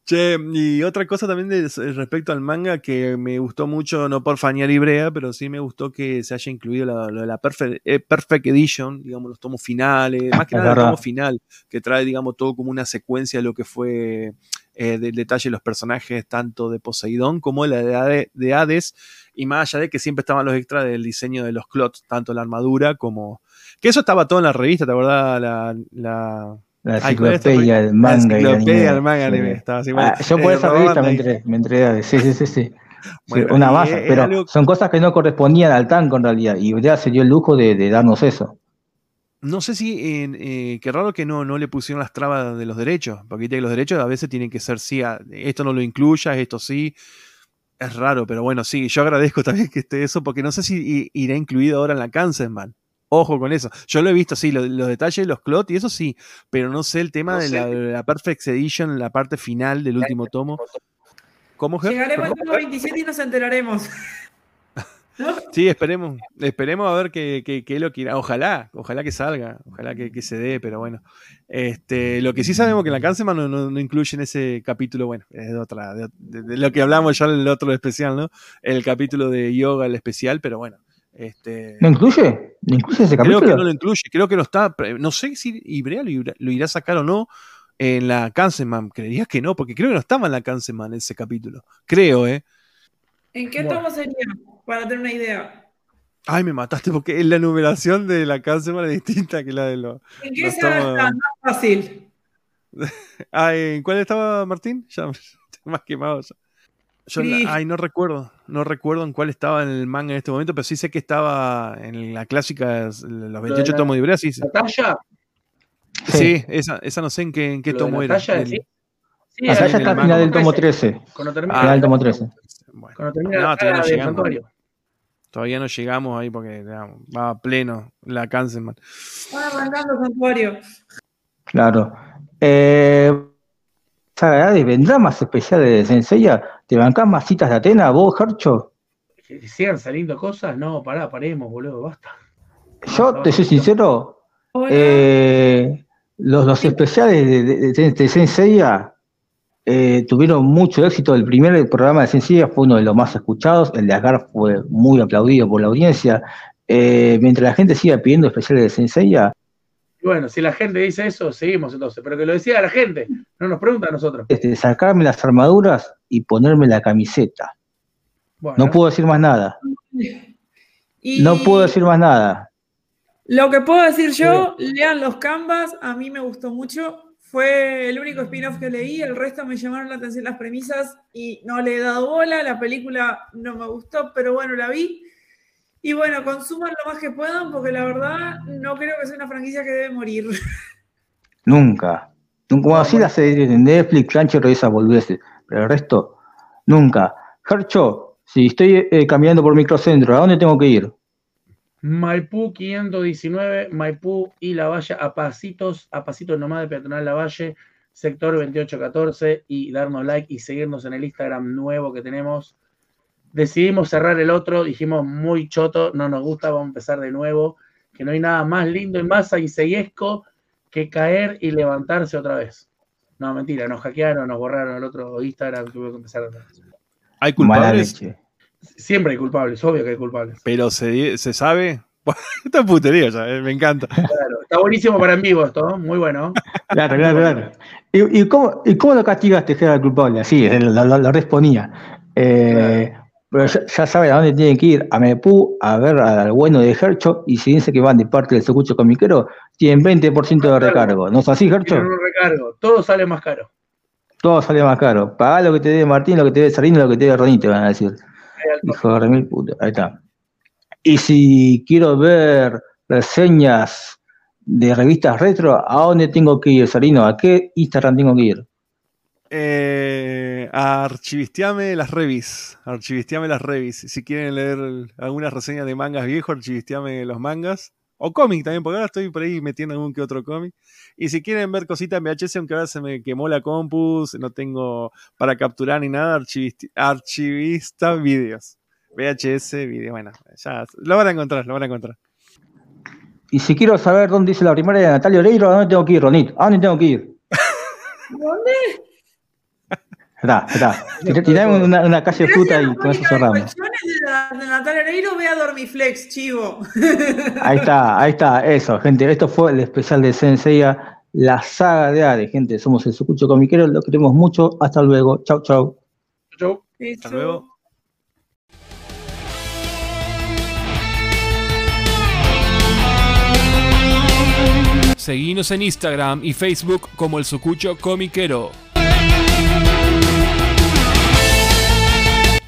Che, y otra cosa también de, respecto al manga que me gustó mucho, no por fañar Ibrea, pero sí me gustó que se haya incluido la, la, perfect, eh, perfect, Edition, digamos, los tomos finales, más que nada el tomo final, que trae, digamos, todo como una secuencia de lo que fue eh, del detalle de los personajes, tanto de Poseidón como la de, de Hades, y más allá de que siempre estaban los extras del diseño de los clots, tanto la armadura como. Que eso estaba todo en la revista, ¿te acordás? La, la, la enciclopedia del manga. La enciclopedia del manga anime. Estaba así, bueno, ah, yo por esa revista me entré, me entré. Sí, sí, sí, sí. una masa, pero son cosas que no correspondían al tanco en realidad. Y ya se dio el lujo de, de darnos eso. No sé si, eh, qué raro que no, no le pusieron las trabas de los derechos, porque los derechos a veces tienen que ser sí, esto no lo incluyas, esto sí. Es raro, pero bueno, sí, yo agradezco [laughs] también que esté eso, porque no sé si irá incluido ahora en la man Ojo con eso. Yo lo he visto, sí, los, detalles, los clot y eso sí, pero no sé el tema de, la, Perfect Edition, la parte final del último tomo. ¿Cómo, Llegaremos al tomo 27 y nos enteraremos. [laughs] Sí, esperemos, esperemos a ver qué, qué, lo quiera. Ojalá, ojalá que salga, ojalá que, se dé, pero bueno. Este, lo que sí sabemos que la Canceman no, no, incluye en ese capítulo, bueno, es de otra, de, lo que hablamos ya en el otro especial, ¿no? El capítulo de yoga, el especial, pero bueno. Este, ¿No incluye? ¿No incluye ese capítulo? Creo que no lo incluye, creo que no está, no sé si Ibrea lo, irá a sacar o no en la Canceman, creerías que no, porque creo que no estaba en la Canceman ese capítulo, creo, ¿eh? ¿En qué tomo sería? Para tener una idea. Ay, me mataste porque la numeración de la Canceman es distinta que la de los. ¿En qué se está más fácil? [laughs] ¿En cuál estaba Martín? Ya [laughs] más quemado. Yo, ay, no recuerdo. No recuerdo en cuál estaba en el manga en este momento, pero sí sé que estaba en la clásica, los 28 tomos de Ibrea. Sí, ¿La Sí, esa, esa no sé en qué, en qué tomo era. Talla, sí. Sí, está al final del tomo 13. Cuando termina ah, el tomo 13. Bueno. Cuando termina no, todavía no llegamos. Todavía no llegamos ahí porque va a pleno la Cancelman. Va arrancando santuario. Claro. Eh, ¿Vendrá más especiales de Senseiya? ¿Te bancás más citas de Atena, vos, Gercho? Que sigan saliendo cosas, no, pará, paremos, boludo, basta. Yo te soy sincero, eh, los, los, especiales de, de, de Senseiya eh, tuvieron mucho éxito. El primer programa de Senseiya fue uno de los más escuchados, el de Asgard fue muy aplaudido por la audiencia. Eh, mientras la gente siga pidiendo especiales de Senseiya, bueno, si la gente dice eso, seguimos entonces. Pero que lo decía la gente, no nos pregunta a nosotros. Este, sacarme las armaduras y ponerme la camiseta. No puedo decir más nada. No puedo decir más nada. Lo que puedo decir yo, lean los canvas, a mí me gustó mucho. Fue el único spin-off que leí, el resto me llamaron la atención las premisas y no le he dado bola. La película no me gustó, pero bueno, la vi. Y bueno, consuman lo más que puedan, porque la verdad no creo que sea una franquicia que debe morir. Nunca. Como así la serie de Netflix, Crunchyroll y esa volviese. Pero el resto, nunca. Hercho, si estoy eh, caminando por microcentro, ¿a dónde tengo que ir? Maipú 519, Maipú y La Valle, a pasitos, a pasitos nomás de peatonal La Valle, sector 2814, y darnos like y seguirnos en el Instagram nuevo que tenemos, decidimos cerrar el otro, dijimos muy choto, no nos gusta, vamos a empezar de nuevo, que no hay nada más lindo y más aiseyesco que caer y levantarse otra vez. No, mentira, nos hackearon, nos borraron el otro Instagram, tuve que empezar otra vez. ¿Hay culpables? Siempre hay culpables, obvio que hay culpables. Pero se, se sabe. [laughs] Esta putería ya, eh, me encanta. Claro, está buenísimo para en vivo esto, muy bueno. Claro, claro, claro. ¿Y, cómo, ¿Y, cómo, lo castigaste, que era culpable? Así, lo, lo, respondía. Eh, pero ya, saben a dónde tienen que ir, a Mepú, a ver al bueno de Hercho, y si dice que van de parte del Secucho Comiquero, tienen 20% de recargo. ¿No es así, Hercho? Un recargo, todo sale más caro. Todo sale más caro. Pagá lo que te dé Martín, lo que te dé Sarino, lo que te dé Ronnie, te van a decir. Hijo de remil puta. Ahí está. Y si quiero ver reseñas de revistas retro, ¿a dónde tengo que ir, Sarino? ¿A qué Instagram tengo que ir? Eh, archivisteame las revis. Archivisteame las revis. Si quieren leer algunas reseñas de mangas viejos, archivisteame los mangas. O cómic también, porque ahora estoy por ahí metiendo algún que otro cómic. Y si quieren ver cositas en VHS, aunque ahora se me quemó la compus, no tengo para capturar ni nada, archivista, archivista videos. VHS, video, bueno, ya lo van a encontrar, lo van a encontrar. Y si quiero saber dónde dice la primaria de Natalia Oreiro, ¿a dónde tengo que ir, Ronit? ¿A dónde tengo que ir? [laughs] ¿Dónde? Está, está. [laughs] Tirame una, una calle de fruta y con eso cerramos. de, de Natalia Oreiro, ve a Dormiflex, chivo. [laughs] Ahí está, ahí está, eso, gente. Esto fue el especial de Senseiya, la saga de Ares, gente. Somos el Sucucho Comiquero, lo queremos mucho. Hasta luego. Chau, chau. Chau. Hasta luego. Seguinos en Instagram y Facebook como el Sucucho Comiquero.